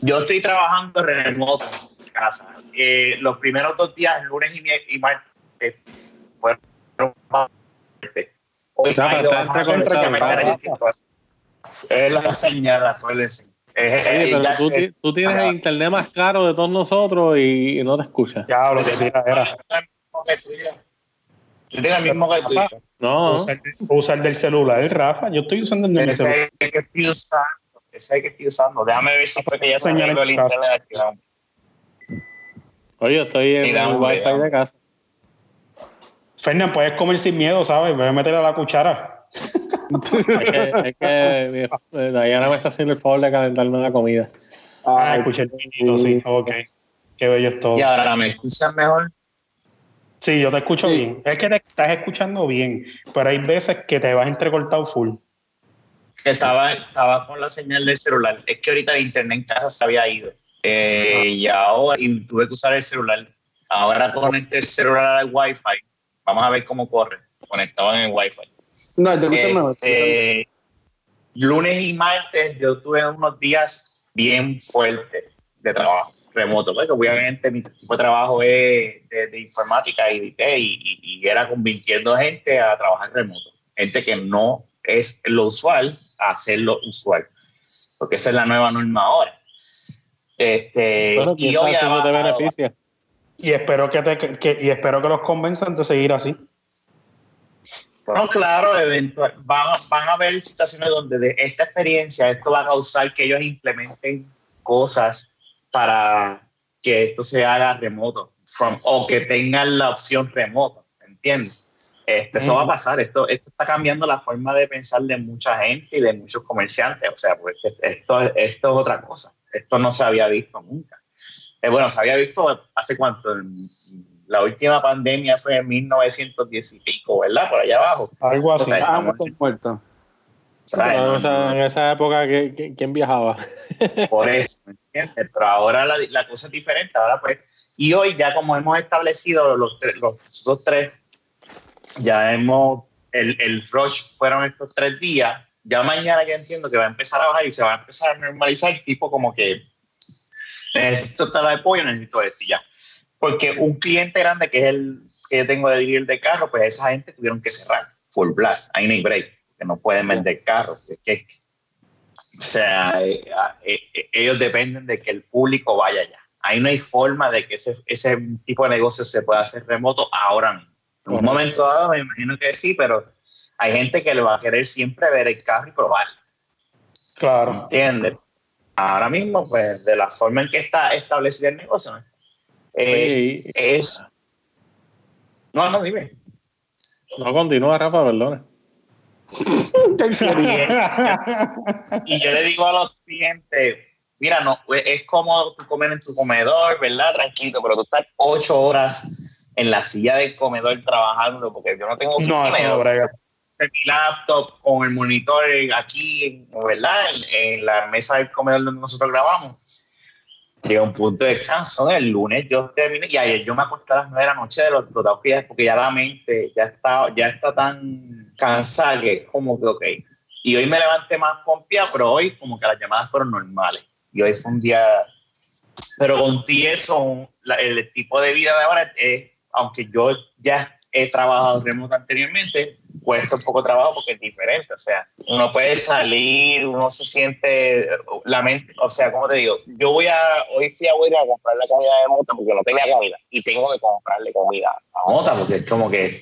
yo estoy trabajando remoto en casa. Eh, los primeros dos días, lunes y, y martes, fueron. Hoy ido está entrecortado, prácticamente Rafa. Es la señal, acuérdense. Oye, pero tú, tienes el internet más caro de todos nosotros y, y no te escuchas. Ya, lo que tira era. Yo tengo el mismo que tú. No, Usar, usar del celular, Rafa. Yo estoy usando el de mi celular. Ese es que estoy usando. Ese es el que estoy usando. Déjame ver si fue que ya se arregló el internet oye, estoy en el wifi de casa. Fernan, puedes comer sin miedo, ¿sabes? Voy a meterle a la cuchara. Es que, es que eh, Diana me está haciendo el favor de calentarme la comida. Ah, Ay, escuché el pinito, sí. Ok. Qué bello es todo. Y ahora me escuchan mejor. Sí, yo te escucho Sí. bien. Es que te estás escuchando bien, pero hay veces que te vas entrecortado full. Que estaba, estaba con la señal del celular. Es que ahorita el internet en casa se había ido. Eh, y ahora y tuve que usar el celular. Ahora conecté el celular al wifi. Vamos a ver cómo corre. conectado en el Wi-Fi. No, te gusta mejor. Este, lunes y martes yo tuve unos días bien fuertes de trabajo remoto, porque obviamente mi tipo de trabajo es de, informática y, y, y, era convirtiendo gente a trabajar remoto, gente que no es lo usual a hacerlo usual, porque esa es la nueva norma ahora. Este, y hoy te beneficia. Y espero que, te, que, y espero que los convenzan de seguir así. No, claro, eventual, van, van a haber situaciones donde de esta experiencia esto va a causar que ellos implementen cosas para que esto se haga remoto from, o que tengan la opción remoto, ¿entiendes? Este, Eso va a pasar, esto, esto está cambiando la forma de pensar de mucha gente y de muchos comerciantes, o sea, pues esto, esto es otra cosa, esto no se había visto nunca. Eh, bueno, se había visto hace cuánto, la última pandemia fue en 1910 y pico, ¿verdad? Por allá abajo. Algo así. ah, muerto. en esa época, ¿quién viajaba? Por eso, ¿me entiendes? Pero ahora la, la, cosa es diferente. Ahora pues, y hoy ya como hemos establecido los, los, los tres, ya hemos, el, el rush fueron estos tres días, ya mañana ya entiendo que va a empezar a bajar y se va a empezar a normalizar, tipo como que necesito tala de pollo, necesito esto y ya. Porque un cliente grande que es el que yo tengo de dirigir de carro, pues esa gente tuvieron que cerrar, full blast, ahí no hay break, que no pueden vender carros, es que o sea, eh, eh, eh, ellos dependen de que el público vaya allá. Ahí no hay forma de que ese, ese tipo de negocio se pueda hacer remoto ahora mismo. En un momento dado me imagino que sí, pero hay gente que le va a querer siempre ver el carro y probarlo. Claro. ¿Entiendes? Ahora mismo, pues, de la forma en que está establecido el negocio, es... No, no, dime. No, continúa, Rafa, perdona. y yo le digo a los clientes, mira, no, es cómodo tú comer en tu comedor, ¿verdad? Tranquilo, pero tú estás ocho horas en la silla del comedor trabajando, porque yo no tengo oficina. No, mi laptop con el monitor aquí, ¿verdad? En, la mesa del comedor donde nosotros grabamos. Llega un punto de descanso. El lunes yo terminé y ayer yo me acosté a las nueve de la noche de los explotados porque ya la mente ya está, ya está tan cansada que es como que, ok. Y hoy me levanté más confiado, pero hoy como que las llamadas fueron normales. Y hoy fue un día... Pero con ti eso, el tipo de vida de ahora es, aunque yo ya he trabajado remoto anteriormente, cuesta un poco trabajo porque es diferente. O sea, uno puede salir, uno se siente la mente, o sea, como te digo, yo voy a, hoy fui a, voy a comprar la comida de Mota porque no tenía comida y tengo que comprarle comida a Mota porque es como que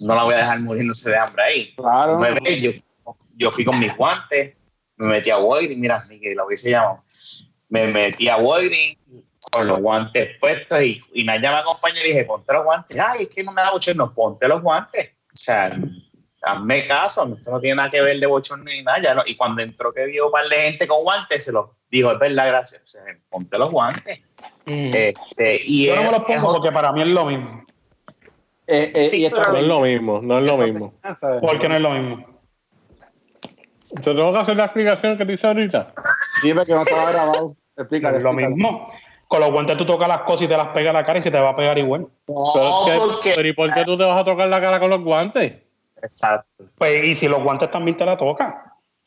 no la voy a dejar muriéndose de hambre ahí. Claro. Yo, yo fui con mis guantes, me metí a Walgreens, mira, ni que lo hubiese llamado. Me metí a Walgreens con los guantes puestos y, y Naya me acompañó y dije, ponte los guantes. Ay, es que no me da mucho, no, ponte los guantes. O sea, hazme caso, esto no tiene nada que ver de bochorno ni nada. Y cuando entró que vio un par de gente con guantes, se lo dijo, es verdad, gracias. O sea, ponte los guantes. Mm. Este, y Yo no me los pongo porque para mí es lo mismo. Eh, eh, sí, pero no es lo mismo, no es lo mismo. ¿Por qué no es lo mismo? ¿Te tengo que hacer la explicación que te hice ahorita? Dime que no estaba grabado. Explícale. Es lo mismo. Con los guantes tú tocas las cosas y te las pegas a la cara y se te va a pegar igual. No, pero, es que, pero ¿y por qué tú te vas a tocar la cara con los guantes? Exacto. Pues, y si los guantes también te la tocan.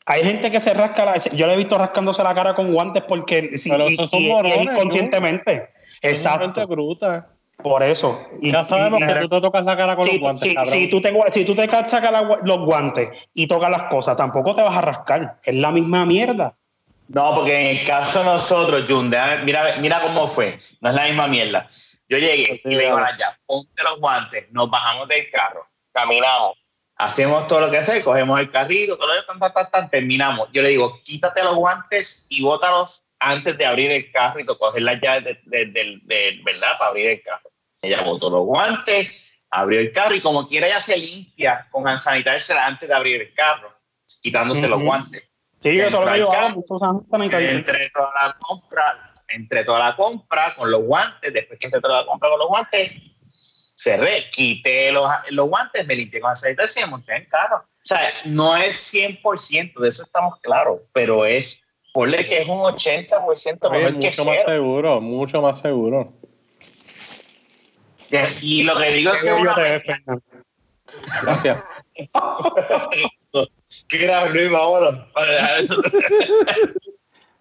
Hay gente que se rasca la, yo le he visto rascándose la cara con guantes porque si, Pero esos son morones, inconscientemente. Exacto. Bruta. Por eso. Y, ya sabemos que tú te tocas la cara con los guantes. Si, si, tú te, si tú te sacas los guantes y tocas las cosas, tampoco te vas a rascar. Es la misma mierda. No, porque en el caso de nosotros, Jun, mira, mira cómo fue. No es la misma mierda. Yo llegué y le digo ya, ponte los guantes, nos bajamos del carro, caminamos, hacemos todo lo que hace, cogemos el carrito, todo lo que tan, tan, terminamos. Yo le digo, quítate los guantes y bótalos antes de abrir el carro y coger las llaves de, ¿verdad? Para abrir el carro. Ella botó los guantes, abrió el carro y como quiera ella se limpia con sanitizer antes de abrir el carro, quitándose los guantes. Sí, eso lo que yo hago, Entre toda la compra, entre toda la compra con los guantes, después que entre toda la compra con los guantes, cerré, quité los, los guantes, me limpié con aceite y me monté en carro. O sea, no es 100%, de eso estamos claros, pero es, ponle que es un 80% mejor mucho más seguro, mucho más seguro. Y lo que digo es que... Gracias. Qué gran Luis, vámonos.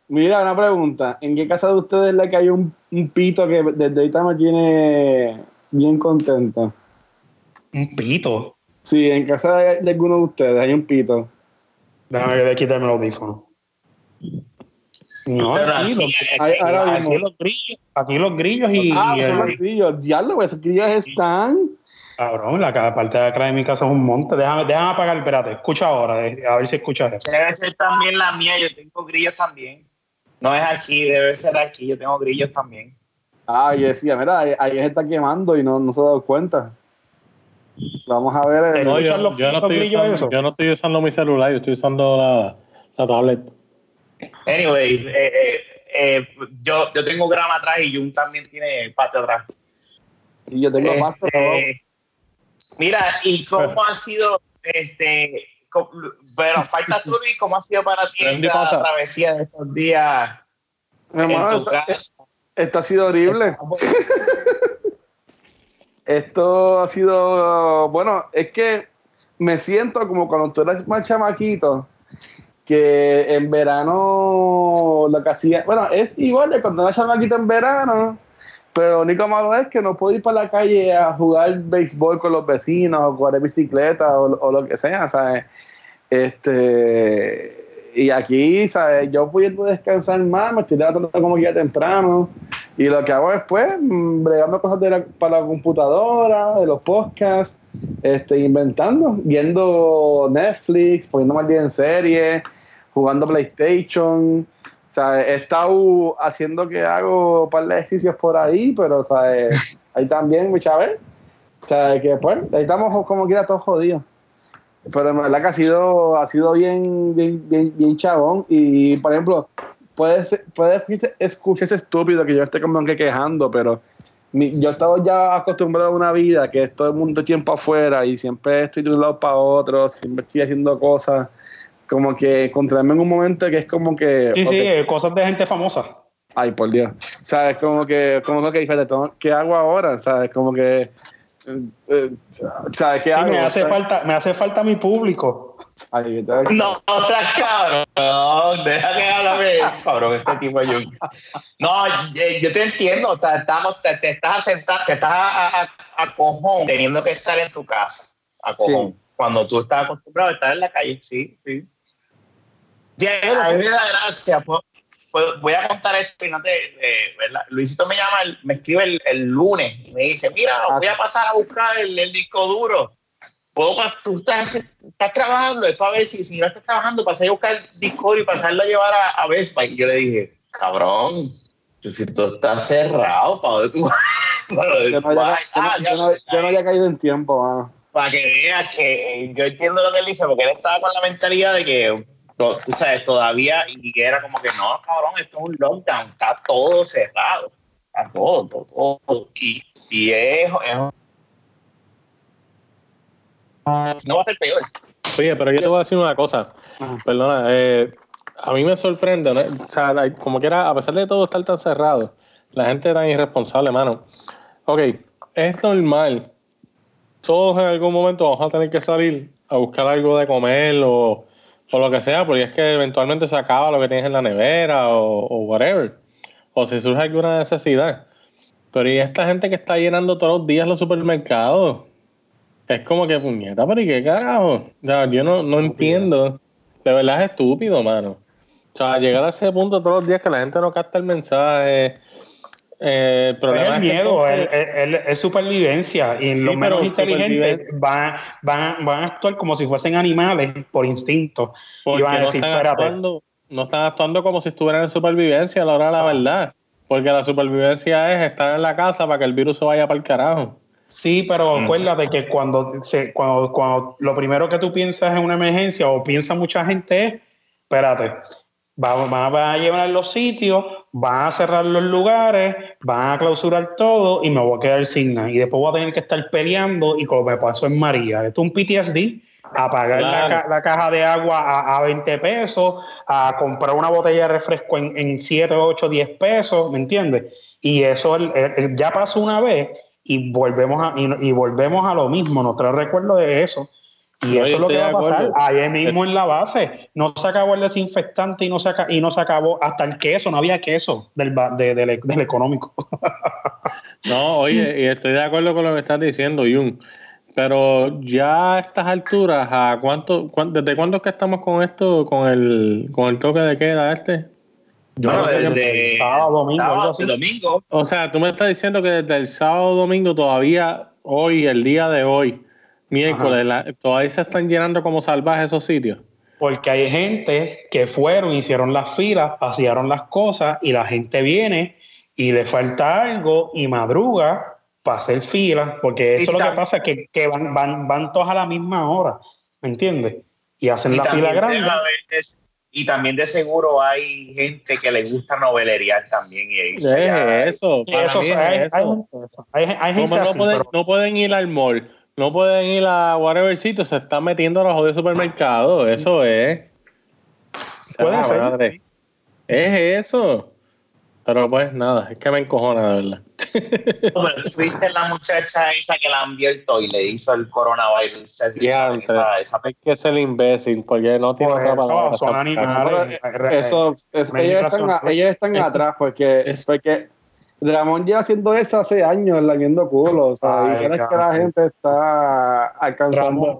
Mira, una pregunta. ¿En qué casa de ustedes es la que hay un, un pito que desde ahorita me tiene bien contento? Un pito. Sí, en casa de, de alguno de ustedes hay un pito. Déjame quitarme el audífono. No, aquí, aquí- los, ahora aquí los grillos, aquí los grillos y, Ah, y son el- los grillos. Diablo, esos grillos están. cabrón, la parte de acá de mi casa es un monte. Déjame, déjame apagar, espérate, escucha ahora, eh, a ver si escuchas eso. Debe ser también la mía, yo tengo grillos también. No es aquí, debe ser aquí, yo tengo grillos también. Ah, y decía, mira, ahí, se está quemando y no, no se ha dado cuenta. Vamos a ver. el- No, ¿Escuchan yo, los yo no estoy usando, eso? yo no estoy usando mi celular, yo estoy usando la, la tablet. Anyway, eh, eh, eh, yo, yo tengo grama atrás y Jun también tiene patio atrás. Sí, yo tengo Este, pasto, pero- mira, ¿y cómo ha sido este? Bueno, falta tú, Luis, ¿cómo ha sido para ti pasa. travesía de estos días Mi hermano, en tu casa? Esto ha sido horrible. Esto ha sido, bueno, es que me siento como cuando tú eras más chamaquito, que en verano lo que hacía, bueno, es igual de cuando era chamaquito en verano, pero lo único malo es que no puedo ir para la calle a jugar béisbol con los vecinos o correr bicicleta o, o lo que sea, ¿sabes? Este, y aquí, ¿sabes? Yo pudiendo descansar más, me estoy levantando como que ya temprano. Y lo que hago después, mm, bregando cosas de la- para la computadora, de los podcasts, este, inventando, viendo Netflix, poniendo mal día en serie, jugando PlayStation. O sea, he estado haciendo que hago un par de ejercicios por ahí, pero ¿sabes? ahí también, muchas veces. O sea, que pues, ahí estamos como quiera todos jodidos. Pero en verdad que ha sido, ha sido bien, bien, bien, bien chabón. Y, por ejemplo, puedes, puedes escucharse estúpido que yo esté como que quejando, pero mi- yo estaba ya acostumbrado a una vida que es todo el mundo tiempo afuera y siempre estoy de un lado para otro, siempre estoy haciendo cosas. Como que encontrarme en un momento que es como que. Sí, ok, sí, eh, cosas de gente famosa. Ay, por Dios. ¿Sabes? Como que, como que, ¿qué hago ahora? ¿Sabes? Como que. Eh, eh, ¿Sabes qué Sí, me hace falta, me hace falta mi público. No, o sea, cabrón. No, deja que hable, cabrón, este tipo de Jun. No, eh, yo te entiendo. Te, estamos, te, te estás a sentar, te estás a, a- a cojón teniendo que estar en tu casa. A cojón. Cuando tú estás acostumbrado a estar en la calle, sí, sí. Sí, a mí me da gracia. pues, pues, voy a contar esto y no te. eh, ¿verdad? Luisito me llama, me escribe el, el lunes y me dice: Mira, voy a pasar a buscar el, el disco duro. Puedo tú estás, estás trabajando, es para ver si, si no estás trabajando, pasar a buscar el disco duro y pasarlo a llevar a, a Best Buy. Y yo le dije: Cabrón, si tú estás cerrado, ¿para dónde tú Yo no, había, Ah, yo ya, no- yo no había caído en tiempo, mano. para que veas que eh, yo entiendo lo que él dice, porque él estaba con la mentalidad de que, to- tú sabes, todavía, y era como que no, cabrón, esto es un lockdown, está todo cerrado, está todo, todo, todo. Y, y es, es- no va a ser peor. Oye, pero yo te voy a decir una cosa. Perdona, eh, a mí me sorprende, ¿no? O sea, como que era, a pesar de todo estar tan cerrado, la gente tan irresponsable, mano. Ok, es normal. Todos en algún momento vamos a tener que salir a buscar algo de comer o, o lo que sea, porque es que eventualmente se acaba lo que tienes en la nevera o, o whatever. O si surge alguna necesidad. Pero y esta gente que está llenando todos los días los supermercados, es como que puñeta, pero ¿y qué carajo? O sea, yo no, no entiendo. De verdad es estúpido, mano. O sea, llegar a ese punto todos los días que la gente no capta el mensaje. Eh, el Es el es que miedo, entonces- es, supervivencia. Y los menos inteligentes van, van, van a actuar como si fuesen animales por instinto. porque y van a no, decir, están espérate. actuando, no están actuando como si estuvieran en supervivencia a la hora de la verdad. Porque la supervivencia es estar en la casa para que el virus se vaya para el carajo. Sí, pero Mm. acuérdate que cuando, se, cuando, cuando lo primero que tú piensas en una emergencia o piensa mucha gente es, espérate, van, van a llevar los sitios, van a cerrar los lugares, van a clausurar todo y me voy a quedar sin nada. Y después voy a tener que estar peleando y como me pasó en María, esto es un PTSD, a pagar la, ca- la caja de agua a, a 20 pesos, a comprar una botella de refresco en, en 7, 8, 10 pesos, ¿me entiendes? Y eso el- el- el- ya pasó una vez y volvemos a, y, volvemos a lo mismo. No te recuerdo de eso. Y eso es lo que va a pasar ahí mismo en la base. No se acabó el desinfectante y no se, y no se acabó hasta el queso, no había queso del, del económico. no, oye, y estoy de acuerdo con lo que estás diciendo, Jun. Pero ya a estas alturas, ¿a cuánto, ¿desde cuándo es que estamos con esto, con el, con el toque de queda este? Yo desde sábado, domingo, domingo. O sea, tú me estás diciendo que desde el sábado, domingo, todavía hoy, el día de hoy, miércoles, todavía se están llenando como salvajes esos sitios. Porque hay gente que fueron, hicieron las filas, pasearon las cosas y la gente viene y le falta algo y madruga para hacer filas, porque eso es lo que pasa, que, que van, van, van todos a la misma hora, ¿me entiendes? Y hacen la fila grande. Y también de seguro hay gente que le gusta novelería también. Y eso, hay, gente no, pueden, no pueden ir al mall, no pueden ir a whatever sitio, se están metiendo a los jodidos supermercados. Eso es. Puede ser. Es eso. Pero pues nada, es que me encojona, de verdad. Bueno, tuviste la muchacha esa que la abierto y le hizo el coronavirus. esa, esa, Hay que ser imbécil porque no tiene otra palabra. Son animales. Eso, ellos, están, ellos están atrás porque, porque Ramón lleva haciendo eso hace años, la viendo culo. O sea, y es que la gente está alcanzando. Ramón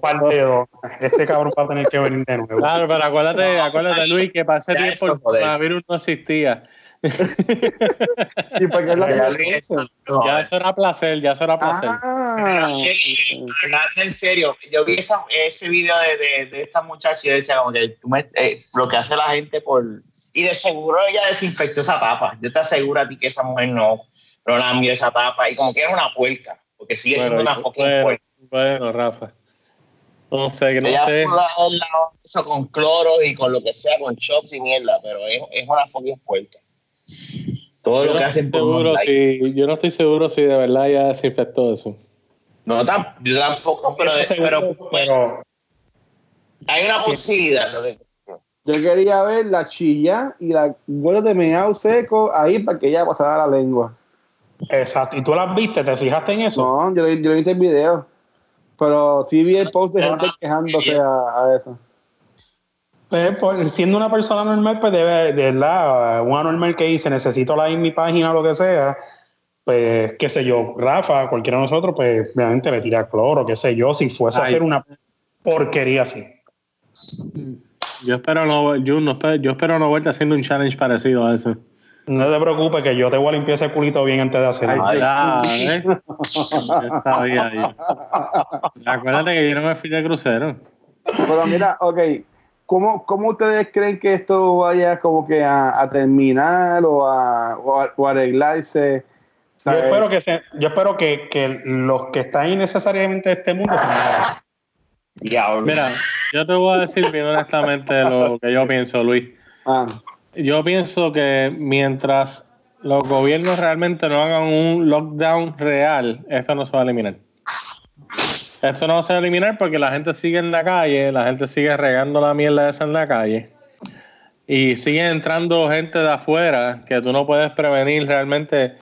Este cabrón va a tener que venir de nuevo. Claro, pero acuérdate, acuérdate Luis, que para ese tiempo el coronavirus no existía. ¿Y por qué la Ya eso era placer, ya eso era placer. Ah. en serio, yo vi ese video de, de, esta muchacha y yo decía, como que eh, lo que hace la gente por. Y de seguro ella desinfectó esa tapa. Yo te aseguro a ti que esa mujer no, no lambió esa tapa y como que era una puerta, porque sigue siendo una fucking bueno, puerta. Bueno, Rafa. No sé, que no sé. eso con cloro y con lo que sea, con chops y mierda, pero es, es una fucking puerta. Todo lo que hacen por seguro si, Yo no estoy seguro si de verdad ya desinfectó eso. No, yo tampoco, pero, pero, hay una posibilidad. Yo quería ver la chilla y la huevo de meado seco ahí para que ella pasara la lengua. Exacto. ¿Y tú las viste? ¿Te fijaste en eso? No, yo, yo vi el video. Pero sí vi el post de gente quejándose a, a eso. Pues, siendo una persona normal, pues debe, de verdad, una normal que dice, necesito la en mi página o lo que sea, pues, qué sé yo, Rafa, cualquiera de nosotros, pues, obviamente le tira cloro, qué sé yo, si fuese a hacer una porquería así. Yo espero no, yo, no, yo espero no vuelta haciendo un challenge parecido a eso. No te preocupes, que yo te voy a limpiar ese culito bien antes de hacerlo. Ay, ¿eh? Acuérdate que yo no me fui de crucero. Pero mira, ok, ¿Cómo, ¿Cómo, ustedes creen que esto vaya como que a, terminar o a, o arreglarse? Yo espero, que, se, yo espero que, que, los que están innecesariamente en este mundo se mueran. Mira, yo te voy a decir bien honestamente lo que yo pienso, Luis. Ah. Yo pienso que mientras los gobiernos realmente no hagan un lockdown real, esto no se va a eliminar. Esto no se va a eliminar porque la gente sigue en la calle, la gente sigue regando la mierda esa en la calle. Y sigue entrando gente de afuera que tú no puedes prevenir realmente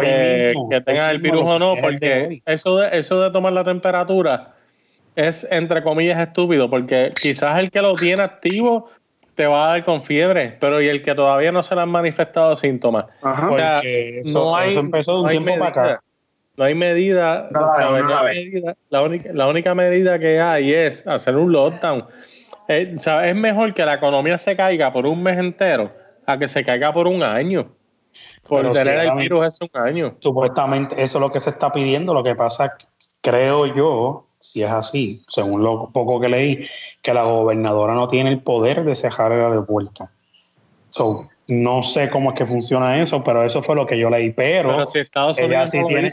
que, que tengan el virus o no, porque eso de, eso de tomar la temperatura es entre comillas estúpido, porque quizás el que lo tiene activo te va a dar con fiebre, pero y el que todavía no se le han manifestado síntomas. o sea, no hay, empezó un tiempo para acá no hay medida, la, única, la única medida que hay es hacer un lockdown. Eh, es mejor que la economía se caiga por un mes entero a que se caiga por un año. Por tener el virus es un año. Supuestamente eso es lo que se está pidiendo. Lo que pasa, creo yo, si es así, según lo poco que leí, que la gobernadora no tiene el poder de cerrar el aeropuerto. So, no sé cómo es que funciona eso, pero eso fue lo que yo leí. Pero, si Estados Unidos sí tiene,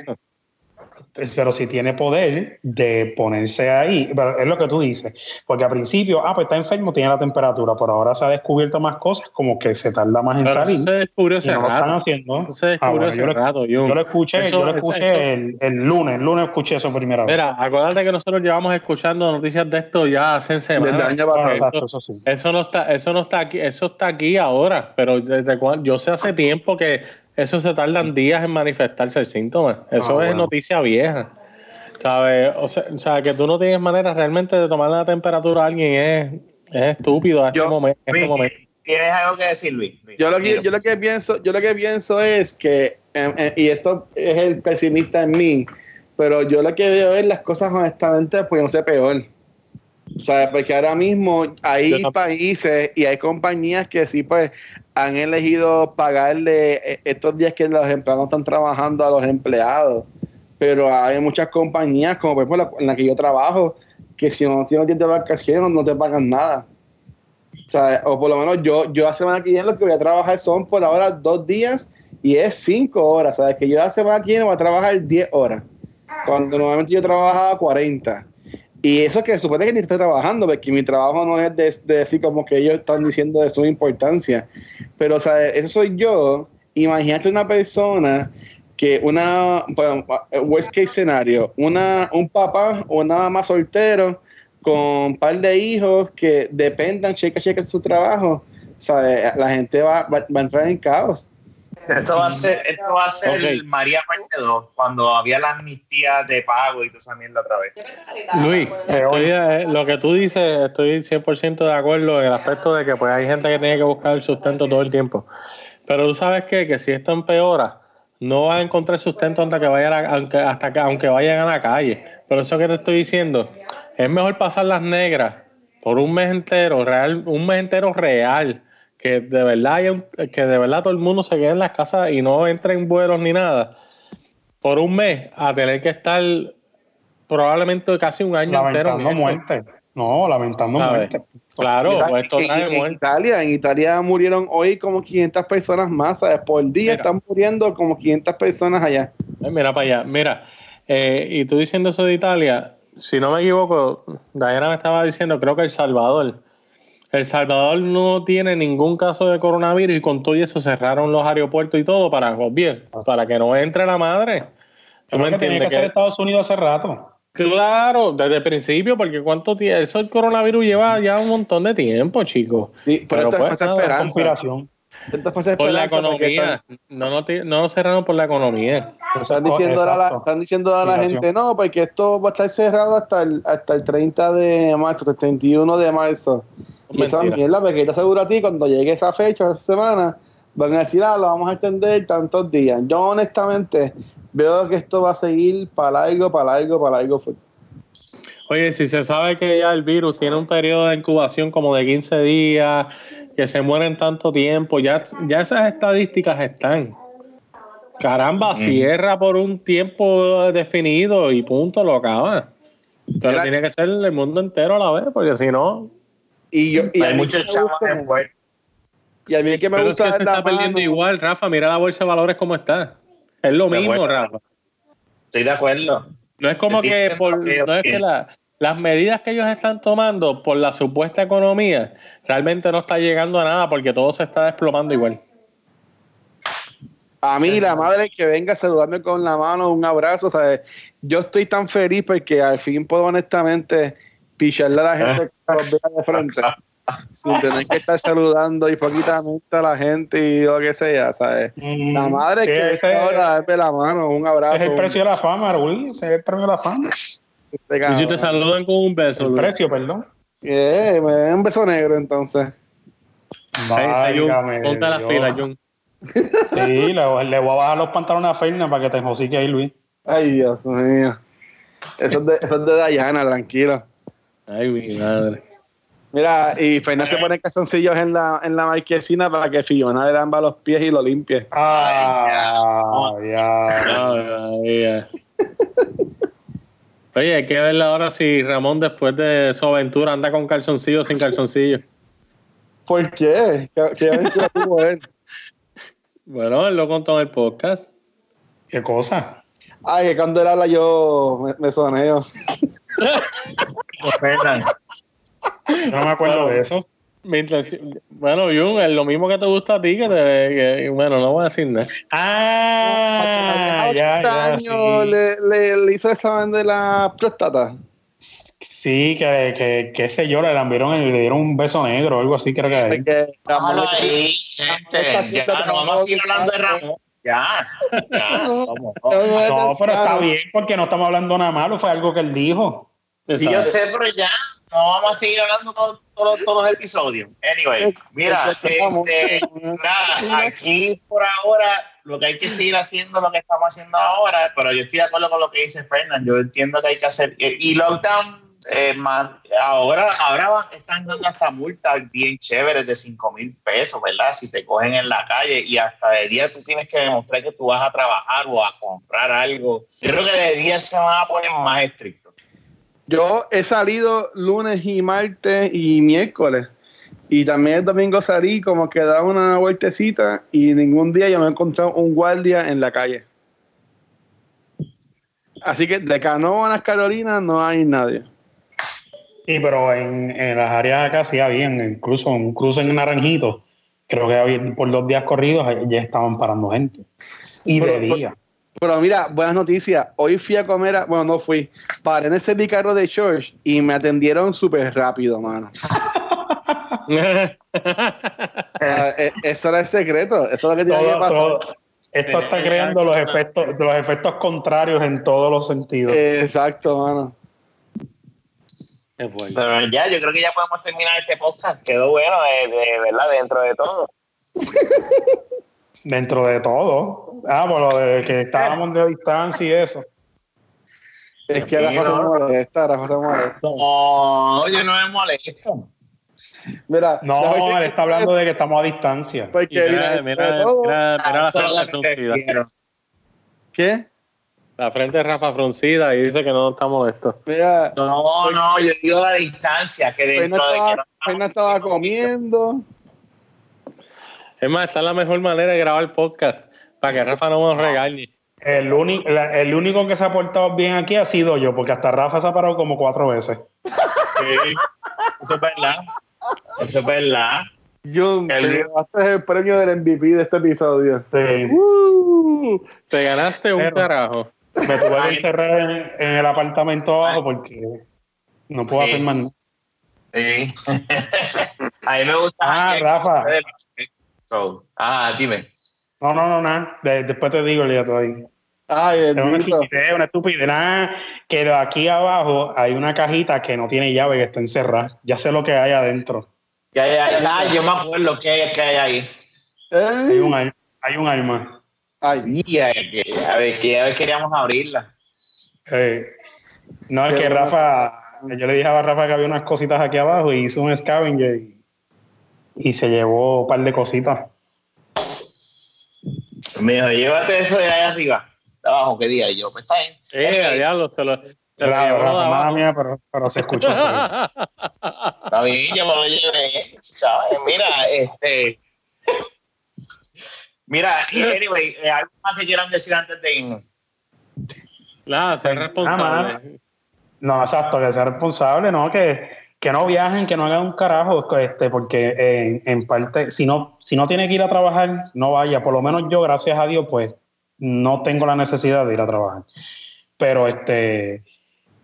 pero si tiene poder de ponerse ahí, pero es lo que tú dices, porque al principio, ah, pues está enfermo, tiene la temperatura, pero ahora se ha descubierto más cosas, como que se tarda más en salir. se descubrió ese rato. Lo están haciendo. se descubrió ah, yo, rato, yo. yo, lo escuché, yo lo escuché el, el, lunes, el lunes escuché eso primera vez. Mira, acuérdate que nosotros llevamos escuchando noticias de esto ya hace semanas. eso, eso, eso, no está, eso no está aquí, eso está aquí ahora, pero desde cuando, yo sé hace tiempo que eso se tardan días en manifestarse el síntoma. Eso Ah, es bueno. noticia vieja. ¿Sabes? O sea, o sea, que tú no tienes manera realmente de tomar la temperatura a alguien es, es estúpido a este Yo- momen- en este Luis, momento. ¿Tienes algo que decir, Luis? Luis, Yo lo que, yo lo que pienso, yo lo que pienso es que, eh, eh, y esto es el pesimista en mí, pero yo lo que veo es las cosas honestamente, pues no sé peor. O sea, porque ahora mismo hay países y hay compañías que sí, pues, han elegido pagarle eh, estos días que los empleados están trabajando a los empleados. Pero hay muchas compañías, como por ejemplo la, en la que yo trabajo, que si no tienes días de vacaciones no te pagan nada. O por lo menos yo, yo la semana que viene lo que voy a trabajar son por ahora dos días y es cinco horas. ¿Sabes? Que yo la semana que viene voy a trabajar 10 horas. Cuando normalmente yo trabajaba 40. Y eso que supone que ni estoy trabajando, porque mi trabajo no es de, de decir como que ellos están diciendo de su importancia. Pero, o sea, eso soy yo. Imagínate una persona que una, bueno, worst case scenario, una, un papá o una mamá soltero con un par de hijos que dependan cheque a cheque de su trabajo, ¿sabe? la gente va, va, va a entrar en caos. Esto va a ser, esto va a ser Ok. el María parte 2, cuando había la amnistía de pago y toda esa mierda otra vez. Luis, estoy, eh, lo que tú dices, estoy 100% de acuerdo en el aspecto de que pues hay gente que tiene que buscar el sustento todo el tiempo. Pero tú sabes qué? que si esto empeora, no va a encontrar sustento hasta que, vaya a la- aunque, hasta que, aunque vayan a la calle. Pero eso que te estoy diciendo, es mejor pasar las negras por un mes entero, real, un mes entero real, que de verdad un- que de verdad todo el mundo se quede en las casas y no entre en vuelos ni nada, por un mes, a tener que estar probablemente casi un año entero. en Lamentando esto. muerte. No, lamentando muerte. Claro, Mira, pues esto en, trae en muerte. Italia, en Italia murieron hoy como 500 personas más, ¿sabes? Por día Mira. están muriendo como 500 personas allá. Eh, Mira para allá, mira, eh, y tú diciendo eso de Italia, si no me equivoco, Diana me estaba diciendo, creo que El Salvador. El Salvador no tiene ningún caso de coronavirus y con todo y eso cerraron los aeropuertos y todo para, bien, para que no entre la madre. ¿Tú me que tenía que Que- Estados Unidos hace rato. claro, desde el principio, porque cuánto tiempo, eso el coronavirus lleva ya un montón de tiempo, chicos. Sí, pero, Pero pues, es esperanza. Conspiración. Por la economía, no, no, ti- no lo cerraron por la economía. Están diciendo, ahora la, están diciendo a la gente, no, porque esto va a estar cerrado hasta el, hasta el 30 de marzo, hasta el 31 de marzo. Y esa mierda, porque te aseguro a ti, cuando llegue esa fecha, esa semana, van a decir, ah, lo vamos a extender tantos días. Yo honestamente veo que esto va a seguir para largo, para largo, para largo. Oye, si se sabe que ya el virus tiene un periodo de incubación como de 15 días, que se mueren tanto tiempo, ya, ya esas estadísticas están. Caramba, cierra por un tiempo definido y punto, lo acaba. Pero tiene que ser el mundo entero a la vez, porque si no. Y yo, y a Hay mí muchos chavos gusta- envueltos. y a mí que me Pero es gusta que se está perdiendo mano- igual, Rafa. Mira la bolsa de valores como está. Es lo De mismo, acuerdo. Rafa. Estoy de acuerdo. No es como Estoy que por, que- no es que la- las medidas que ellos están tomando por la supuesta economía realmente no está llegando a nada porque todo se está desplomando igual. A mí, la madre que venga a saludarme con la mano, un abrazo, ¿sabes? Yo estoy tan feliz porque al fin puedo honestamente picharle a la gente que los vea de frente. sin tener que estar saludando hipócritamente a la gente y lo que sea, ¿sabes? La madre Sí, que venga ahora darme la mano, un abrazo. Es el un- precio de la fama. Ese es el premio de la fama. este Y si te saludan con un beso, El Luis. precio, perdón. Eh, me den un beso negro entonces. Válgame Ponte las pilas, Jun. Sí, le, le voy a bajar los pantalones a Fernan para que te enjosique ahí, Luis. Ay, Dios mío. Eso es de, eso es de Dayana, tranquilo. Ay, mi madre. Mira, y Fernández se pone calzoncillos en la, en la marquesina para que Fiona le lamba los pies y lo limpie. Ah, ya. Oye, hay que ver ahora si Ramón después de su aventura anda con calzoncillo o sin calzoncillo. ¿Por qué? ¿Qué, qué aventura tuvo él? Bueno, él lo contó en el podcast. ¿Qué cosa? Ay, que cuando él habla yo me, me soneo. No me acuerdo de eso. Mi intención- Bueno, Jun, es lo mismo que te gusta a ti, que te. que- bueno, no voy a decir nada. Ah, ya, 80 ya, años sí. le, le, le hizo el examen de la próstata. Sí, que, que, que ese yo le lambieron y le dieron un beso negro o algo así, creo que es. Porque le- ahí, gente. Ya, no vamos a seguir hablando de Ramón. Ya, ya. No, pero está bien porque no estamos hablando nada malo, fue algo que él dijo. Sí, yo sé, pero ya no vamos a seguir hablando todos, todos, todos los episodios. Anyway, mira, este, nada, aquí por ahora lo que hay que seguir haciendo lo que estamos haciendo ahora, pero yo estoy de acuerdo con lo que dice Fernand. Yo entiendo que hay que hacer. Y lockdown, eh, más, ahora, ahora están dando hasta multas bien chéveres de 5 mil pesos, ¿verdad? Si te cogen en la calle y hasta de día tú tienes que demostrar que tú vas a trabajar o a comprar algo. Yo creo que de día se van a poner más estrictos. Yo he salido lunes y martes y miércoles. Y también el domingo salí como que daba una vueltecita y ningún día yo me he encontrado un guardia en la calle. Así que de Canoa a las Carolinas no hay nadie. Sí, pero en, en las áreas acá sí habían, incluso un cruce en Naranjito, creo que había, por dos días corridos ya estaban parando gente. Y de día. Pero mira, buenas noticias. Hoy fui a comer, a, bueno, no fui, paré en ese bicarro de George y me atendieron súper rápido, mano. Ah, eh, eso era el secreto, eso es lo que tiene que pasar. Todo, esto está creando los efectos, los efectos contrarios en todos los sentidos. Exacto, mano. Bueno. Pero ya, yo creo que ya podemos terminar este podcast. Quedó bueno, de, de verdad, dentro de todo. dentro de todo. Ah, por lo de que estábamos de distancia y eso. Es que Rafa no. molesta, Rafa se molesta. No, yo no me molesto. Mira, no, él está hablando de que estamos a distancia. Porque mira, mira, mira, mira, la. ¿Qué? La frente de Rafa fruncida y dice que no está molesto. Mira, no, no, yo digo a la distancia, que dentro estaba, de que no estaba, estaba comiendo. Es más, esta es la mejor manera de grabar el podcast para que Rafa no nos regañe. El, único, el único que se ha portado bien aquí ha sido yo, porque hasta Rafa se ha parado como cuatro veces. Sí, eso es verdad. Eso es verdad. Jun, te ganaste el premio del MVP de este episodio. Sí. Uh, te ganaste un Pero- carajo. Me tuve que encerrar en, en el apartamento abajo porque no puedo Sí. hacer más nada. Sí. a mí me gusta. Ah, que- Rafa. So, ah, dime. No, no, no, nada. De- después te digo el día todavía. Ay, Es una estupidez, una estupidez. Nada, que de aquí abajo hay una cajita que no tiene llave que está encerrada. Ya sé lo que hay adentro. Ya, ya, ya, yo me acuerdo que hay, que hay ahí. Hay un, hay un arma. Ay, a ver, que- a ver, que a ver, queríamos abrirla. Eh, no, es que. Rafa, yo le dije a Rafa que había unas cositas aquí abajo y hizo un scavenger y, y se llevó un par de cositas. Me dijo, llévate eso de ahí arriba. De abajo, ¿qué día? Y yo, pues está bien. Eh, a diablo, se lo, se lo Claro, de Rafa, mala mía, pero, pero se escuchó. Está bien, yo me lo llevé. ¿sabes? Mira, este. Mira, anyway, eh, algo más que quieran decir antes de irnos. Nada, ser responsable. No, exacto, que sea responsable, no, que, que no viajen, que no hagan un carajo, este, porque en, en parte, si no, si no tiene que ir a trabajar, no vaya. Por lo menos yo, gracias a Dios, pues no tengo la necesidad de ir a trabajar. Pero este,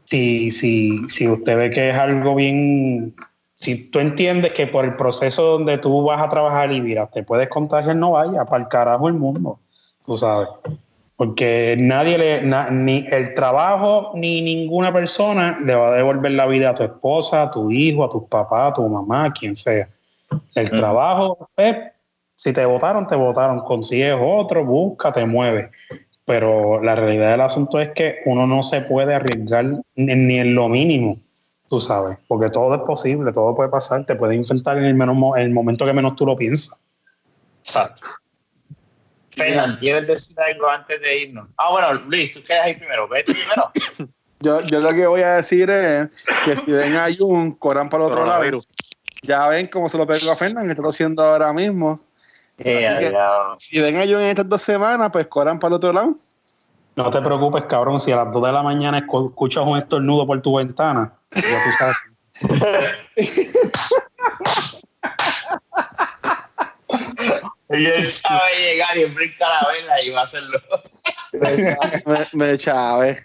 si, si, si usted ve que es algo bien, si tú entiendes que por el proceso donde tú vas a trabajar y mira, te puedes contagiar, no vaya, para el carajo el mundo, tú sabes. Porque nadie le, na- ni el trabajo ni ninguna persona le va a devolver la vida a tu esposa, a tu hijo, a tus papás, a tu mamá, a quien sea. El Mm. trabajo es, si te votaron, te votaron. Consigues otro, busca, te mueves. Pero la realidad del asunto es que uno no se puede arriesgar ni, ni en lo mínimo, tú sabes, porque todo es posible, todo puede pasar, te puede infectar en el, menos, mo- en el momento que menos tú lo piensas. Exacto. Fernan, ¿quieres decir algo antes de irnos? Ah, bueno, Luis, tú quieres ir primero. Vete primero. yo, yo lo que voy a decir es que si ven a Jun, corran para el otro lado. Ya ven cómo se lo pegó a Fernan, que está lo haciendo ahora mismo. Eh. Si ven a Jun en estas dos semanas, pues corran para el otro lado. No te preocupes, cabrón, si a las 2 de la mañana escu- escuchas un estornudo por tu ventana, ya tú sabes. Y él sabe llegar y brinca la vela y va a hacerlo. me, me chave.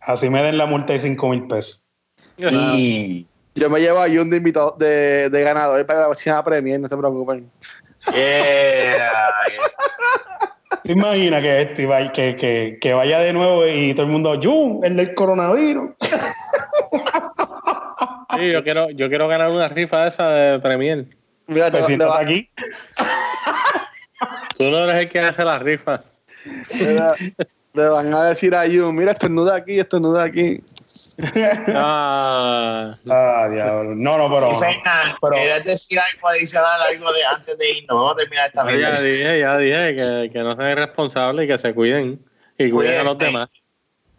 Así me den la multa de 5 mil pesos. Y. Yo me llevo a Jun de, invitado, de, de ganador para la próxima Premier, no se preocupen. Yeah. ¿Te imaginas que, este, vaya- que, que, que vaya de nuevo y todo el mundo, ¡Jun, el del coronavirus! Sí, yo quiero, yo quiero ganar una rifa esa de Premier. Mira, te, Pues si te estás va- aquí, Tú no eres el que hace la rifa. mira, le van a decir a Jun, mira, estornuda aquí, estornuda aquí. Ah, ah, diablo. No, no, pero. Fernan, pero- ¿quieres decir algo adicional, algo de antes de irnos? Vamos a terminar esta ya, ya dije, ya dije que, que no sean irresponsables y que se cuiden. Y cuiden a los demás.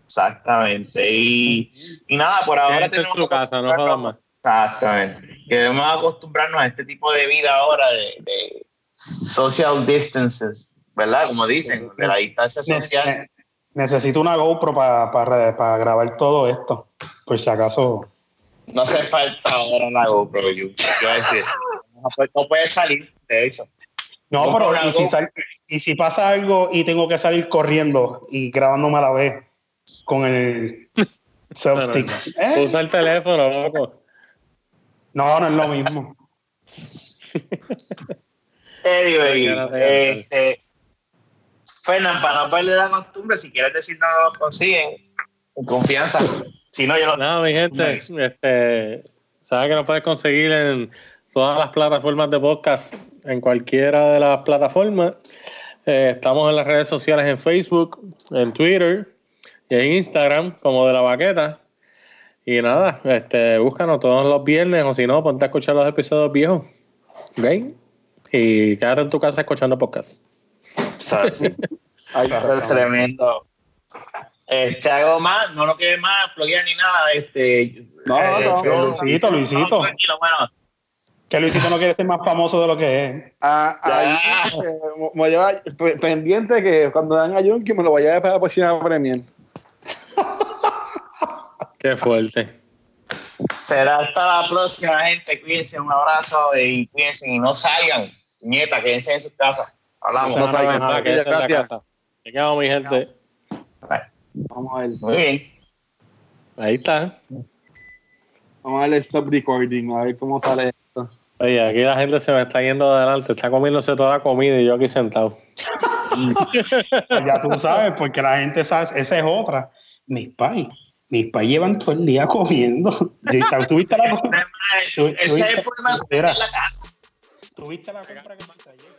Exactamente. Y, y nada, por ahora Quédense en tenemos su que casa, no jodan más. Exactamente. Que debemos acostumbrarnos a este tipo de vida ahora de, de social distances, ¿verdad? Como dicen, de la distancia social. Ne- necesito una GoPro para grabar todo esto. Por si acaso. No hace falta ahora la GoPro, yo, yo decir. No puede, salir, de hecho. No, pero una y si, GoPro. sal- y si pasa algo y tengo que salir corriendo y grabándome a la vez con el self-stick. ¿Eh? Usa el teléfono, loco. No, no es lo mismo. Anyway, te este, Fernan, para no perder la costumbre, si quieres decir no lo consiguen, con confianza. Si no, yo lo Nada, mi gente, este, sabes que nos puedes conseguir en todas las plataformas de podcast, en cualquiera de las plataformas. Eh, estamos en las redes sociales en Facebook, en Twitter y en Instagram, como de la baqueta. Y nada, este, búscanos todos los viernes o si no, ponte a escuchar los episodios viejos. ¿Ok? Y quédate en tu casa escuchando podcast. Ahí Va a está. ser tremendo. Este, algo más, no lo quiere más, bloguear ni nada. Este, No, no, no. yo- Luisito, Luisito. No, tranquilo, bueno, Que Luisito no quiere ser más famoso de lo que es. Ah, ahí, eh, me voy a llevar pe- pendiente que cuando dan a Jun que me lo vaya a llevar para próxima Premier. Qué fuerte. será hasta la próxima, gente. Cuídense, un abrazo y cuídense y no salgan. Nieta, quédense en sus casas. Hablamos. No. Nada, Gracias. Te quedamos, mi gente. Vamos a ver. Muy bien. Ahí está. Vamos a darle stop recording, a ver cómo sale esto. Oye, aquí la gente se me está yendo adelante, está comiéndose toda la comida y yo aquí sentado. Ya tú sabes, porque la gente sabe, esa es otra. Mis pais, mis pais llevan todo el día comiendo. ¿Tuviste la, Ese es el problema de la casa. ¿Tuviste la compra que me traía?